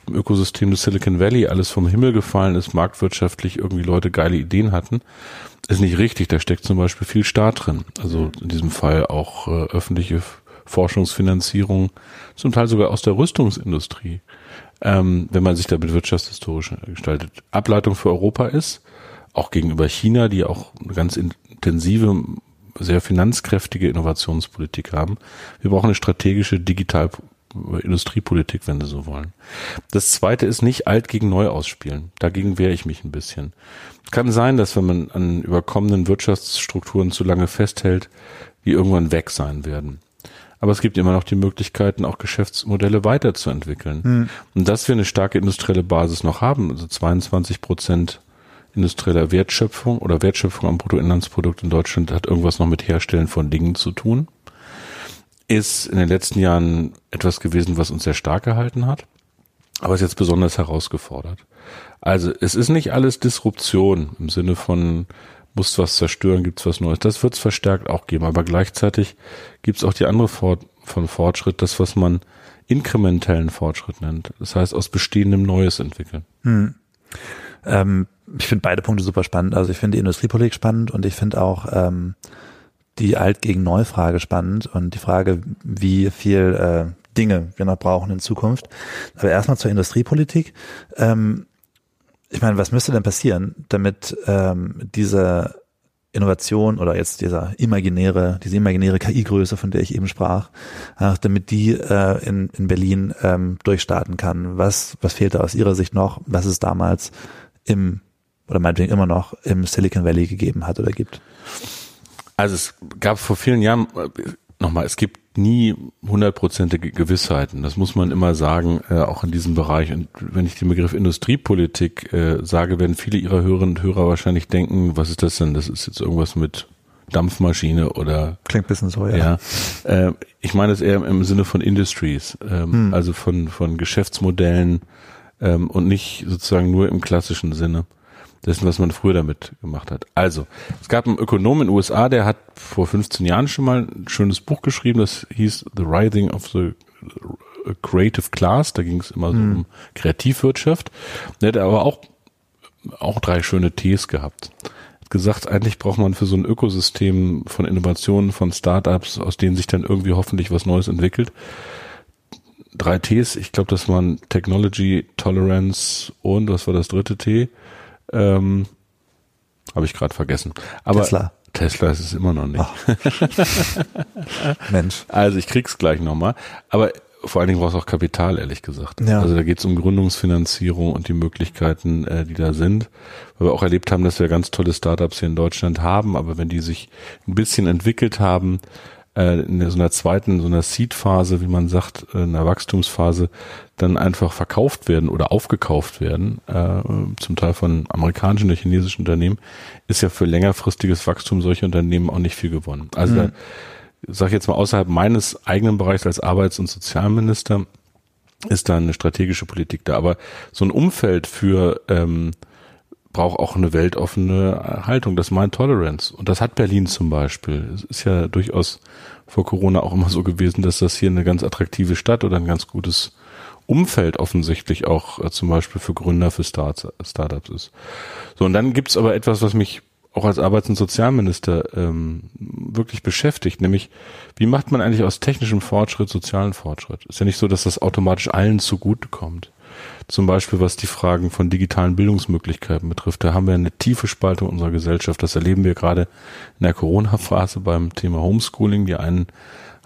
im Ökosystem des Silicon Valley alles vom Himmel gefallen ist, marktwirtschaftlich irgendwie Leute geile Ideen hatten, ist nicht richtig. Da steckt zum Beispiel viel Staat drin. Also in diesem Fall auch äh, öffentliche Forschungsfinanzierung, zum Teil sogar aus der Rüstungsindustrie, ähm, wenn man sich damit wirtschaftshistorisch gestaltet. Ableitung für Europa ist, auch gegenüber China, die auch eine ganz intensive, sehr finanzkräftige Innovationspolitik haben. Wir brauchen eine strategische Digital Industriepolitik, wenn Sie so wollen. Das zweite ist nicht alt gegen neu ausspielen. Dagegen wehre ich mich ein bisschen. Kann sein, dass wenn man an überkommenen Wirtschaftsstrukturen zu lange festhält, die irgendwann weg sein werden. Aber es gibt immer noch die Möglichkeiten, auch Geschäftsmodelle weiterzuentwickeln. Hm. Und dass wir eine starke industrielle Basis noch haben, also 22 Prozent industrieller Wertschöpfung oder Wertschöpfung am Bruttoinlandsprodukt in Deutschland hat irgendwas noch mit Herstellen von Dingen zu tun, ist in den letzten Jahren etwas gewesen, was uns sehr stark gehalten hat, aber ist jetzt besonders herausgefordert. Also es ist nicht alles Disruption im Sinne von musst was zerstören, gibt's was Neues. Das wird's verstärkt auch geben, aber gleichzeitig gibt's auch die andere Fort von Fortschritt, das, was man inkrementellen Fortschritt nennt. Das heißt, aus bestehendem Neues entwickeln. Hm.
Ähm, ich finde beide Punkte super spannend. Also ich finde die Industriepolitik spannend und ich finde auch ähm, die Alt gegen Neu Frage spannend und die Frage, wie viel äh, Dinge wir noch brauchen in Zukunft. Aber erstmal zur Industriepolitik. Ähm, ich meine, was müsste denn passieren, damit ähm, diese Innovation oder jetzt dieser imaginäre, diese imaginäre KI-Größe, von der ich eben sprach, äh, damit die äh, in, in Berlin ähm, durchstarten kann. Was, was fehlt da aus Ihrer Sicht noch, was es damals im oder meinetwegen immer noch im Silicon Valley gegeben hat oder gibt?
Also es gab vor vielen Jahren, nochmal, es gibt nie hundertprozentige Gewissheiten. Das muss man immer sagen, äh, auch in diesem Bereich. Und wenn ich den Begriff Industriepolitik äh, sage, werden viele Ihrer Hörerinnen und Hörer wahrscheinlich denken, was ist das denn? Das ist jetzt irgendwas mit Dampfmaschine oder
klingt bisschen so ja.
ja äh, ich meine es eher im Sinne von Industries, ähm, hm. also von von Geschäftsmodellen ähm, und nicht sozusagen nur im klassischen Sinne dessen, was man früher damit gemacht hat. Also, es gab einen Ökonom in den USA, der hat vor 15 Jahren schon mal ein schönes Buch geschrieben, das hieß The Rising of the Creative Class, da ging es immer so mhm. um Kreativwirtschaft. Der hat aber auch, auch drei schöne Ts gehabt. Hat gesagt, eigentlich braucht man für so ein Ökosystem von Innovationen, von Startups, aus denen sich dann irgendwie hoffentlich was Neues entwickelt, drei Ts. Ich glaube, das waren Technology, Tolerance und was war das dritte T? Ähm, Habe ich gerade vergessen. Aber Tesla. Tesla ist es immer noch nicht. <laughs> Mensch. Also ich krieg's gleich nochmal. Aber vor allen Dingen brauchst du auch Kapital, ehrlich gesagt. Ja. Also da geht es um Gründungsfinanzierung und die Möglichkeiten, äh, die da sind. Weil wir auch erlebt haben, dass wir ganz tolle Startups hier in Deutschland haben, aber wenn die sich ein bisschen entwickelt haben, äh, in so einer zweiten, so einer Seed-Phase, wie man sagt, äh, in einer Wachstumsphase, dann einfach verkauft werden oder aufgekauft werden, äh, zum Teil von amerikanischen oder chinesischen Unternehmen, ist ja für längerfristiges Wachstum solcher Unternehmen auch nicht viel gewonnen. Also mhm. da sage ich jetzt mal außerhalb meines eigenen Bereichs als Arbeits- und Sozialminister ist da eine strategische Politik da. Aber so ein Umfeld für ähm, braucht auch eine weltoffene Haltung. Das meint Tolerance. Und das hat Berlin zum Beispiel. Es ist ja durchaus vor Corona auch immer so gewesen, dass das hier eine ganz attraktive Stadt oder ein ganz gutes Umfeld offensichtlich auch äh, zum Beispiel für Gründer, für Start Startups ist. So, und dann gibt's aber etwas, was mich auch als Arbeits- und Sozialminister ähm, wirklich beschäftigt, nämlich wie macht man eigentlich aus technischem Fortschritt sozialen Fortschritt? Ist ja nicht so, dass das automatisch allen zugutekommt. Zum Beispiel was die Fragen von digitalen Bildungsmöglichkeiten betrifft. Da haben wir eine tiefe Spaltung unserer Gesellschaft. Das erleben wir gerade in der Corona-Phase beim Thema Homeschooling. Die einen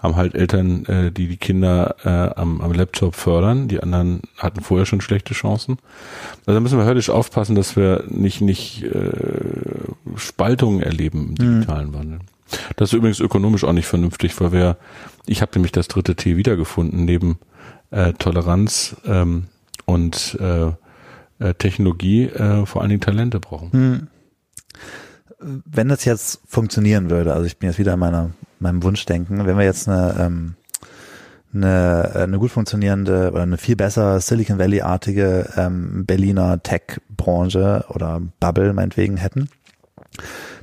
haben halt Eltern, äh, die die Kinder äh, am, am Laptop fördern. Die anderen hatten vorher schon schlechte Chancen. Also da müssen wir höllisch aufpassen, dass wir nicht nicht äh, Spaltungen erleben im
Mhm.
digitalen Wandel. Das ist übrigens ökonomisch auch nicht vernünftig, weil wir, ich habe nämlich das dritte T wiedergefunden, neben äh, Toleranz ähm, und äh, äh, Technologie äh, vor allen Dingen Talente brauchen.
Hm. Wenn das jetzt funktionieren würde, also ich bin jetzt wieder in meiner, meinem Wunschdenken, wenn wir jetzt eine, ähm, eine, eine gut funktionierende oder eine viel besser Silicon Valley-artige ähm, Berliner Tech-Branche oder Bubble meinetwegen hätten,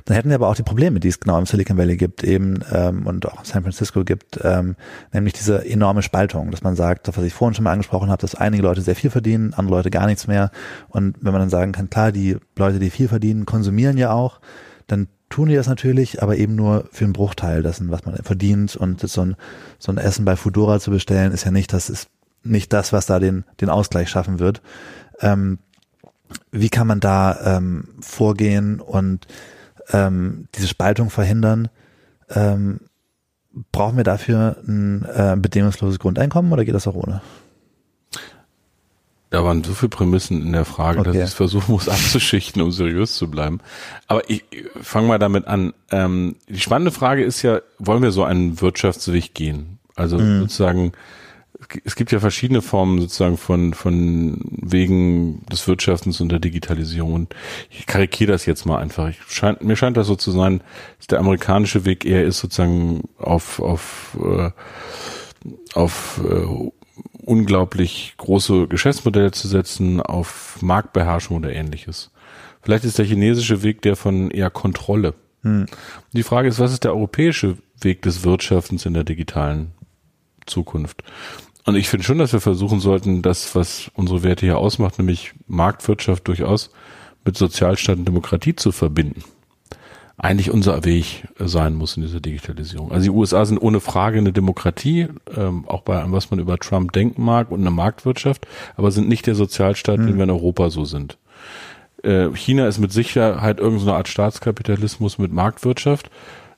dann hätten wir aber auch die Probleme, die es genau im Silicon Valley gibt eben ähm, und auch in San Francisco gibt, ähm, nämlich diese enorme Spaltung, dass man sagt, was ich vorhin schon mal angesprochen habe, dass einige Leute sehr viel verdienen, andere Leute gar nichts mehr. Und wenn man dann sagen kann, klar, die Leute, die viel verdienen, konsumieren ja auch, dann tun die das natürlich, aber eben nur für einen Bruchteil dessen, was man verdient. Und so ein, so ein Essen bei Foodora zu bestellen, ist ja nicht, das ist nicht das, was da den, den Ausgleich schaffen wird. Ähm, wie kann man da ähm, vorgehen und ähm, diese Spaltung verhindern? Ähm, brauchen wir dafür ein äh, bedingungsloses Grundeinkommen oder geht das auch ohne?
Da waren so viele Prämissen in der Frage,
Okay.
dass ich versuchen muss abzuschichten, um seriös zu bleiben. Aber ich, ich fange mal damit an. Ähm, die spannende Frage ist ja, wollen wir so einen Wirtschaftsweg gehen? Also sozusagen, es gibt ja verschiedene Formen sozusagen von, von Wegen des Wirtschaftens und der Digitalisierung. Und ich karikiere das jetzt mal einfach. Ich scheint, mir scheint das so zu sein, dass der amerikanische Weg eher ist sozusagen auf, auf, äh, auf äh, unglaublich große Geschäftsmodelle zu setzen, auf Marktbeherrschung oder ähnliches. Vielleicht ist der chinesische Weg der von eher Kontrolle. Die Frage ist, was ist der europäische Weg des Wirtschaftens in der digitalen Zukunft? Und ich finde schon, dass wir versuchen sollten, das, was unsere Werte hier ausmacht, nämlich Marktwirtschaft durchaus mit Sozialstaat und Demokratie zu verbinden eigentlich unser Weg sein muss in dieser Digitalisierung. Also die USA sind ohne Frage eine Demokratie, ähm, auch bei allem, was man über Trump denken mag und eine Marktwirtschaft, aber sind nicht der Sozialstaat, den wir in Europa so sind. Äh, China ist mit Sicherheit irgendeine Art Staatskapitalismus mit Marktwirtschaft.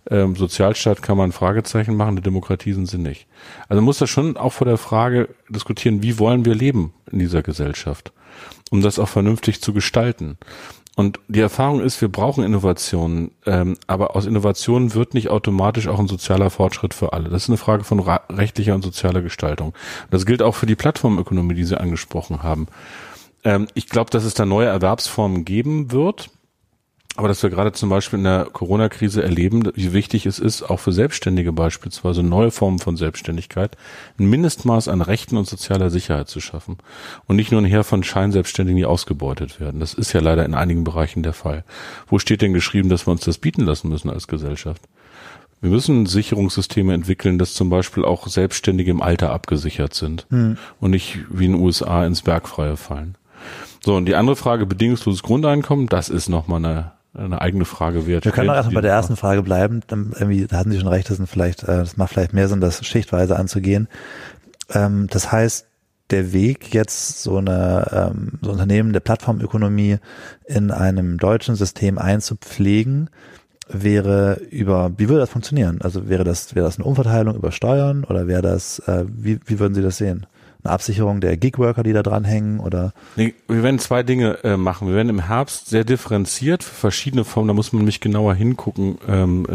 Ähm, Sozialstaat kann man Fragezeichen machen, eine Demokratie sind sie nicht. Also muss das schon auch vor der Frage diskutieren, wie wollen wir leben in dieser Gesellschaft, um das auch vernünftig zu gestalten. Und die Erfahrung ist, wir brauchen Innovationen, ähm, aber aus Innovationen wird nicht automatisch auch ein sozialer Fortschritt für alle. Das ist eine Frage von rechtlicher und sozialer Gestaltung. Das gilt auch für die Plattformökonomie, die Sie angesprochen haben. Ähm, ich glaube, dass es da neue Erwerbsformen geben wird. Aber dass wir gerade zum Beispiel in der Corona-Krise erleben, wie wichtig es ist, auch für Selbstständige beispielsweise neue Formen von Selbstständigkeit, ein Mindestmaß an Rechten und sozialer Sicherheit zu schaffen. Und nicht nur ein Heer von Scheinselbstständigen, die ausgebeutet werden. Das ist ja leider in einigen Bereichen der Fall. Wo steht denn geschrieben, dass wir uns das bieten lassen müssen als Gesellschaft? Wir müssen Sicherungssysteme entwickeln, dass zum Beispiel auch Selbstständige im Alter abgesichert sind und nicht wie in den USA ins Bergfreie fallen. So, und die andere Frage, bedingungsloses Grundeinkommen, das ist nochmal eine, eine eigene Frage wert.
Wir können doch
Stellt
erstmal bei der ersten Frage bleiben. Dann irgendwie, da hatten Sie schon recht, das, sind vielleicht, äh, das macht vielleicht mehr Sinn, das schichtweise anzugehen. Ähm, das heißt, der Weg jetzt so eine ähm, so Unternehmen der Plattformökonomie in einem deutschen System einzupflegen, wäre über, wie würde das funktionieren? Also wäre das, wäre das eine Umverteilung über Steuern oder wäre das, äh, wie, wie würden Sie das sehen? Eine Absicherung der Gigworker, die da dranhängen oder?
Nee, wir werden zwei Dinge äh, machen. Wir werden im Herbst sehr differenziert für verschiedene Formen, da muss man nämlich genauer hingucken, ähm,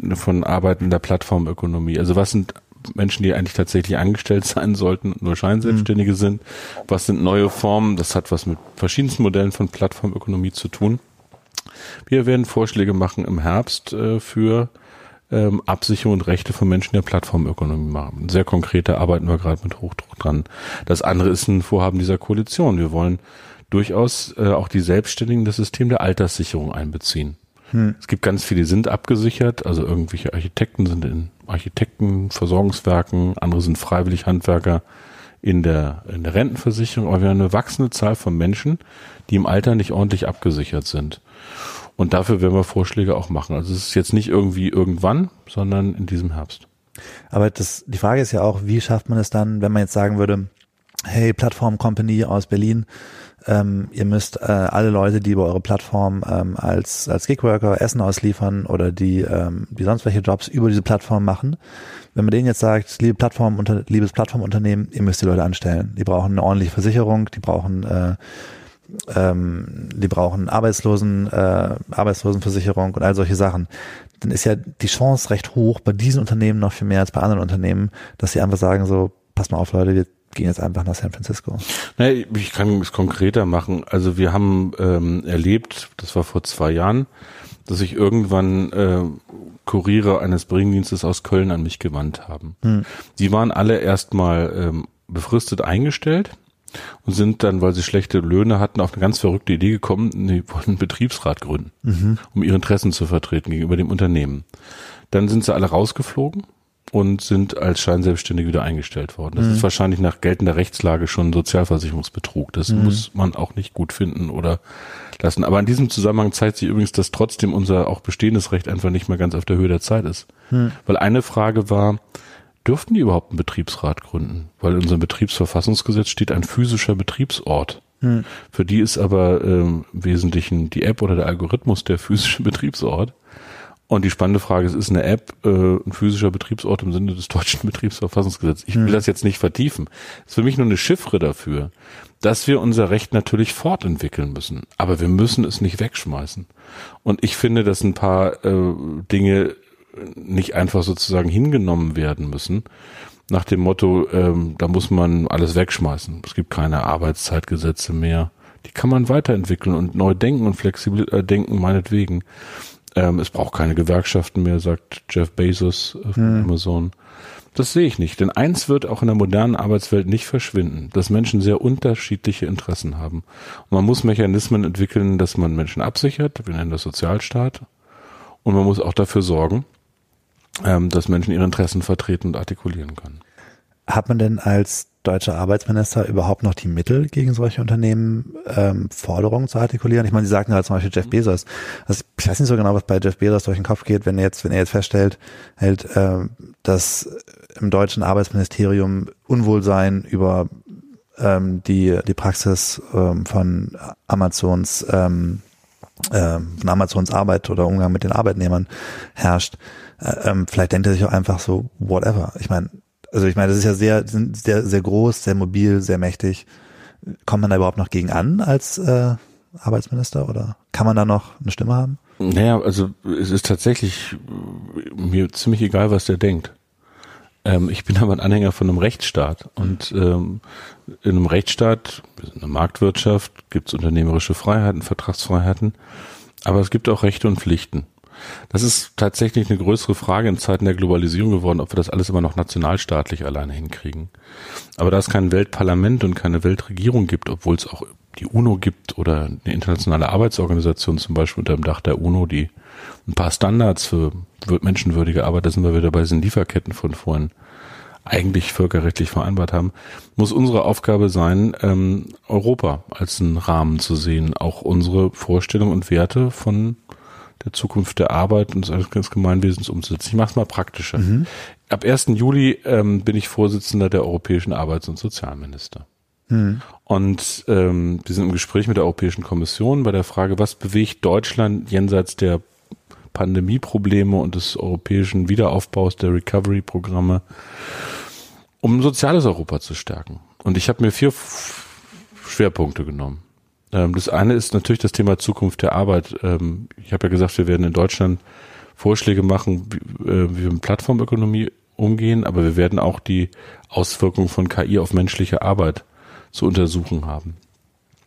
äh, von Arbeiten in der Plattformökonomie. Also was sind Menschen, die eigentlich tatsächlich angestellt sein sollten, nur Scheinselbstständige sind? Was sind neue Formen? Das hat was mit verschiedensten Modellen von Plattformökonomie zu tun. Wir werden Vorschläge machen im Herbst äh, für ähm, Absicherung und Rechte von Menschen der Plattformökonomie machen. Sehr konkrete arbeiten wir gerade mit Hochdruck dran. Das andere ist ein Vorhaben dieser Koalition. Wir wollen durchaus äh, auch die Selbstständigen das System der Alterssicherung einbeziehen. Es gibt ganz viele, die sind abgesichert, also irgendwelche Architekten sind in Architekten, Versorgungswerken, andere sind freiwillig Handwerker in der, in der Rentenversicherung, aber wir haben eine wachsende Zahl von Menschen, die im Alter nicht ordentlich abgesichert sind. Und dafür werden wir Vorschläge auch machen. Also es ist jetzt nicht irgendwie irgendwann, sondern in diesem Herbst.
Aber das, die Frage ist ja auch, wie schafft man es dann, wenn man jetzt sagen würde, hey, Plattform Company aus Berlin, ähm, ihr müsst äh, alle Leute, die über eure Plattform ähm, als, als Gigworker Essen ausliefern oder die, ähm, die sonst welche Jobs über diese Plattform machen, wenn man denen jetzt sagt, liebe Plattform, unter, liebes Plattformunternehmen, ihr müsst die Leute anstellen. Die brauchen eine ordentliche Versicherung, die brauchen äh, ähm, die brauchen Arbeitslosen, äh, Arbeitslosenversicherung und all solche Sachen, dann ist ja die Chance recht hoch bei diesen Unternehmen noch viel mehr als bei anderen Unternehmen, dass sie einfach sagen so, pass mal auf Leute, wir gehen jetzt einfach nach San Francisco.
Nee, ich kann es konkreter machen. Also wir haben ähm, erlebt, das war vor zwei Jahren, dass sich irgendwann äh, Kuriere eines Bringdienstes aus Köln an mich gewandt haben. Hm. Die waren alle erstmal ähm, befristet eingestellt und sind dann, weil sie schlechte Löhne hatten, auf eine ganz verrückte Idee gekommen, die wollten einen Betriebsrat gründen, mhm. um ihre Interessen zu vertreten gegenüber dem Unternehmen. Dann sind sie alle rausgeflogen und sind als Scheinselbstständige wieder eingestellt worden. Das mhm. ist wahrscheinlich nach geltender Rechtslage schon Sozialversicherungsbetrug. Das mhm. muss man auch nicht gut finden oder lassen. Aber in diesem Zusammenhang zeigt sich übrigens, dass trotzdem unser auch bestehendes Recht einfach nicht mehr ganz auf der Höhe der Zeit ist. Mhm. Weil eine Frage war, dürften die überhaupt einen Betriebsrat gründen? Weil in unserem Betriebsverfassungsgesetz steht ein physischer Betriebsort. Hm. Für die ist aber ähm, im Wesentlichen die App oder der Algorithmus der physische <laughs> Betriebsort. Und die spannende Frage ist, ist eine App äh, ein physischer Betriebsort im Sinne des deutschen <laughs> Betriebsverfassungsgesetzes? Ich will hm. das jetzt nicht vertiefen. Das ist für mich nur eine Chiffre dafür, dass wir unser Recht natürlich fortentwickeln müssen. Aber wir müssen es nicht wegschmeißen. Und ich finde, dass ein paar äh, Dinge nicht einfach sozusagen hingenommen werden müssen. Nach dem Motto, ähm, da muss man alles wegschmeißen. Es gibt keine Arbeitszeitgesetze mehr. Die kann man weiterentwickeln und neu denken und flexibel äh, denken, meinetwegen. Ähm, es braucht keine Gewerkschaften mehr, sagt Jeff Bezos von hm. Amazon. Das sehe ich nicht, denn eins wird auch in der modernen Arbeitswelt nicht verschwinden, dass Menschen sehr unterschiedliche Interessen haben. Und man muss Mechanismen entwickeln, dass man Menschen absichert, wir nennen das Sozialstaat, und man muss auch dafür sorgen, ähm, dass Menschen ihre Interessen vertreten und artikulieren können.
Hat man denn als deutscher Arbeitsminister überhaupt noch die Mittel, gegen solche Unternehmen ähm, Forderungen zu artikulieren? Ich meine, Sie sagten halt zum Beispiel Jeff Bezos. Also ich weiß nicht so genau, was bei Jeff Bezos durch den Kopf geht, wenn er jetzt, wenn er jetzt feststellt, hält, äh, dass im deutschen Arbeitsministerium Unwohlsein über ähm, die die Praxis ähm, von Amazons ähm, äh, von Amazons Arbeit oder Umgang mit den Arbeitnehmern herrscht. Äh, ähm, vielleicht denkt er sich auch einfach so, whatever. Ich meine, also ich meine, das ist ja sehr, sehr, sehr groß, sehr mobil, sehr mächtig. Kommt man da überhaupt noch gegen an als äh, Arbeitsminister oder kann man da noch eine Stimme haben?
Naja, also es ist tatsächlich äh, mir ziemlich egal, was der denkt. Ähm, ich bin aber ein Anhänger von einem Rechtsstaat und ähm, in einem Rechtsstaat, in einer Marktwirtschaft, gibt es unternehmerische Freiheiten, Vertragsfreiheiten, aber es gibt auch Rechte und Pflichten. Das ist tatsächlich eine größere Frage in Zeiten der Globalisierung geworden, ob wir das alles immer noch nationalstaatlich alleine hinkriegen. Aber da es kein Weltparlament und keine Weltregierung gibt, obwohl es auch die UNO gibt oder eine internationale Arbeitsorganisation zum Beispiel unter dem Dach der UNO, die ein paar Standards für menschenwürdige Arbeit, da sind wir wieder bei diesen Lieferketten von vorhin, eigentlich völkerrechtlich vereinbart haben, muss unsere Aufgabe sein, ähm, Europa als einen Rahmen zu sehen, auch unsere Vorstellungen und Werte von der Zukunft der Arbeit und des Gemeinwesens umzusetzen. Ich mache es mal praktischer. Mhm. Ab 1. Juli ähm, bin ich Vorsitzender der Europäischen Arbeits- und Sozialminister. Mhm. Und ähm, wir sind im Gespräch mit der Europäischen Kommission bei der Frage, was bewegt Deutschland jenseits der Pandemieprobleme und des europäischen Wiederaufbaus der Recovery-Programme, um ein soziales Europa zu stärken. Und ich habe mir vier Schwerpunkte genommen. Ähm, das eine ist natürlich das Thema Zukunft der Arbeit. Ähm, ich habe ja gesagt, wir werden in Deutschland Vorschläge machen, äh, wie wir mit Plattformökonomie umgehen, aber wir werden auch die Auswirkungen von KI auf menschliche Arbeit zu untersuchen haben.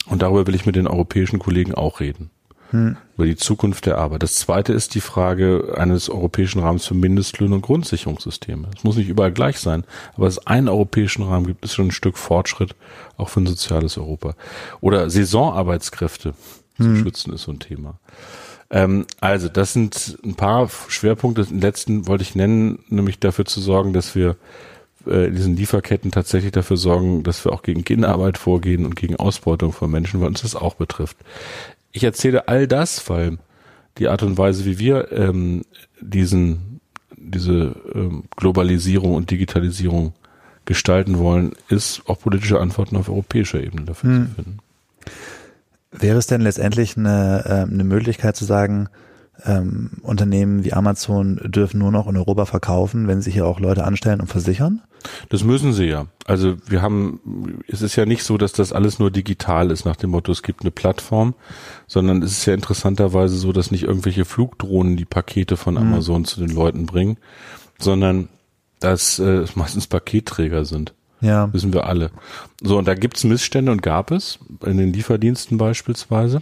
Und darüber will ich mit den europäischen Kollegen auch reden hm. über die Zukunft der Arbeit. Das zweite ist die Frage eines europäischen Rahmens für Mindestlöhne und Grundsicherungssysteme. Es muss nicht überall gleich sein, aber es einen europäischen Rahmen gibt, ist schon ein Stück Fortschritt auch für ein soziales Europa. Oder Saisonarbeitskräfte hm. zu schützen ist so ein Thema. Ähm, also, das sind ein paar Schwerpunkte. Den letzten wollte ich nennen, nämlich dafür zu sorgen, dass wir äh, in diesen Lieferketten tatsächlich dafür sorgen, dass wir auch gegen Kinderarbeit vorgehen und gegen Ausbeutung von Menschen, weil uns das auch betrifft ich erzähle all das, weil die Art und Weise, wie wir ähm, diesen, diese ähm, Globalisierung und Digitalisierung gestalten wollen, ist auch politische Antworten auf europäischer Ebene dafür hm. zu finden.
Wäre es denn letztendlich eine, äh, eine Möglichkeit zu sagen, ähm, Unternehmen wie Amazon dürfen nur noch in Europa verkaufen, wenn sie hier auch Leute anstellen und versichern?
Das müssen sie ja. Also wir haben, es ist ja nicht so, dass das alles nur digital ist nach dem Motto, es gibt eine Plattform, sondern es ist ja interessanterweise so, dass nicht irgendwelche Flugdrohnen die Pakete von mhm. Amazon mhm. zu den Leuten bringen, sondern dass äh, es meistens Paketträger sind. Ja. Wissen wir alle. So, und da gibt's Missstände und gab es in den Lieferdiensten beispielsweise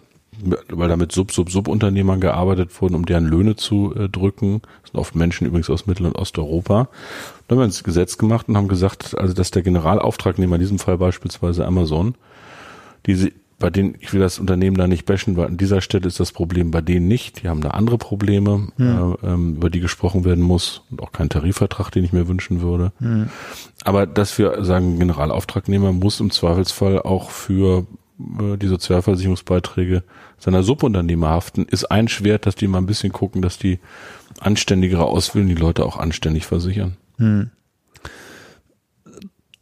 weil da mit Sub-Sub-Subunternehmern gearbeitet wurden, um deren Löhne zu äh, drücken. Das sind oft Menschen übrigens aus Mittel- und Osteuropa. Da haben wir uns Gesetz gemacht und haben gesagt, also dass der Generalauftragnehmer, in diesem Fall beispielsweise Amazon, diese, bei denen, ich will das Unternehmen da nicht bashen, weil an dieser Stelle ist das Problem bei denen nicht. Die haben da andere Probleme, hm. äh, ähm, über die gesprochen werden muss und auch keinen Tarifvertrag, den ich mir wünschen würde. Hm. Aber dass wir sagen, Generalauftragnehmer muss im Zweifelsfall auch für die Sozialversicherungsbeiträge seiner Subunternehmer haften, ist ein Schwert, dass die mal ein bisschen gucken, dass die anständigere auswählen, die Leute auch anständig versichern. Hm.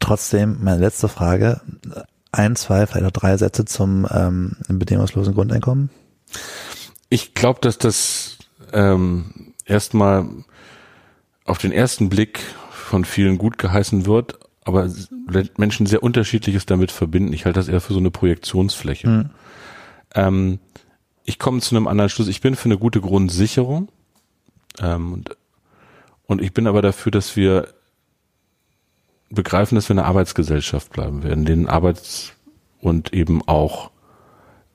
Trotzdem, meine letzte Frage, ein, zwei, vielleicht auch drei Sätze zum ähm, bedingungslosen Grundeinkommen?
Ich glaube, dass das ähm, erstmal auf den ersten Blick von vielen gut geheißen wird, aber Menschen sehr unterschiedliches damit verbinden. Ich halte das eher für so eine Projektionsfläche. Mhm. Ähm, ich komme zu einem anderen Schluss. Ich bin für eine gute Grundsicherung ähm, und, und ich bin aber dafür, dass wir begreifen, dass wir eine Arbeitsgesellschaft bleiben werden, denen Arbeits- und eben auch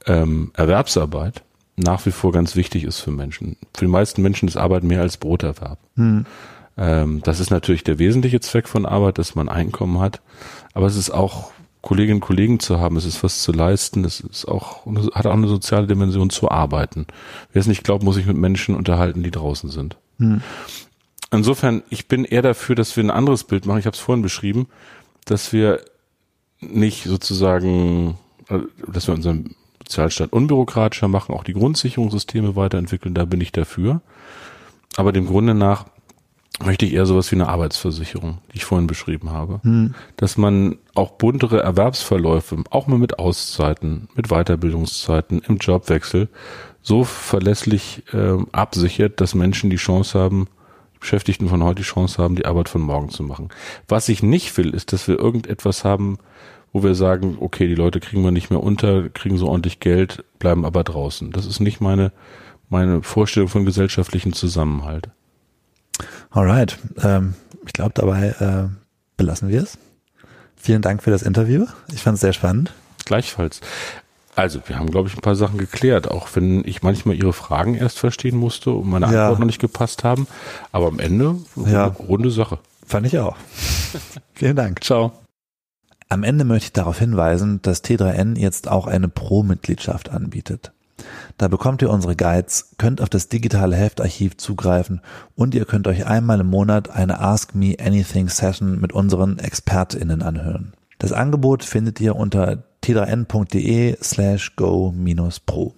ähm, Erwerbsarbeit nach wie vor ganz wichtig ist für Menschen. Für die meisten Menschen ist Arbeit mehr als Broterwerb. Hm. Ähm, das ist natürlich der wesentliche Zweck von Arbeit, dass man Einkommen hat. Aber es ist auch Kolleginnen und Kollegen zu haben, es ist was zu leisten, es ist auch, hat auch eine soziale Dimension zu arbeiten. Wer es nicht glaubt, muss sich mit Menschen unterhalten, die draußen sind. Hm. Insofern, ich bin eher dafür, dass wir ein anderes Bild machen. Ich habe es vorhin beschrieben, dass wir nicht sozusagen, äh, dass wir unseren Sozialstaat unbürokratischer machen, auch die Grundsicherungssysteme weiterentwickeln, da bin ich dafür. Aber dem Grunde nach möchte ich eher sowas wie eine Arbeitsversicherung, die ich vorhin beschrieben habe. Hm. Dass man auch buntere Erwerbsverläufe, auch mal mit Auszeiten, mit Weiterbildungszeiten, im Jobwechsel, so verlässlich äh, absichert, dass Menschen die Chance haben, Beschäftigten von heute die Chance haben, die Arbeit von morgen zu machen. Was ich nicht will, ist, dass wir irgendetwas haben, wo wir sagen, okay, die Leute kriegen wir nicht mehr unter, kriegen so ordentlich Geld, bleiben aber draußen. Das ist nicht meine, meine Vorstellung von gesellschaftlichem Zusammenhalt.
Alright. Ähm, ich glaube, dabei äh, belassen wir es. Vielen Dank für das Interview. Ich fand es sehr spannend.
Gleichfalls. Also, wir haben, glaube ich, ein paar Sachen geklärt, auch wenn ich manchmal Ihre Fragen erst verstehen musste und meine ja. Antworten noch nicht gepasst haben. Aber am Ende
ja.
eine runde Sache.
Fand ich auch. <laughs> Vielen Dank.
Ciao.
Am Ende möchte ich darauf hinweisen, dass T3N jetzt auch eine Pro-Mitgliedschaft anbietet. Da bekommt ihr unsere Guides, könnt auf das digitale Heftarchiv zugreifen und ihr könnt euch einmal im Monat eine Ask Me Anything Session mit unseren ExpertInnen anhören. Das Angebot findet ihr unter t3n.de slash go-pro.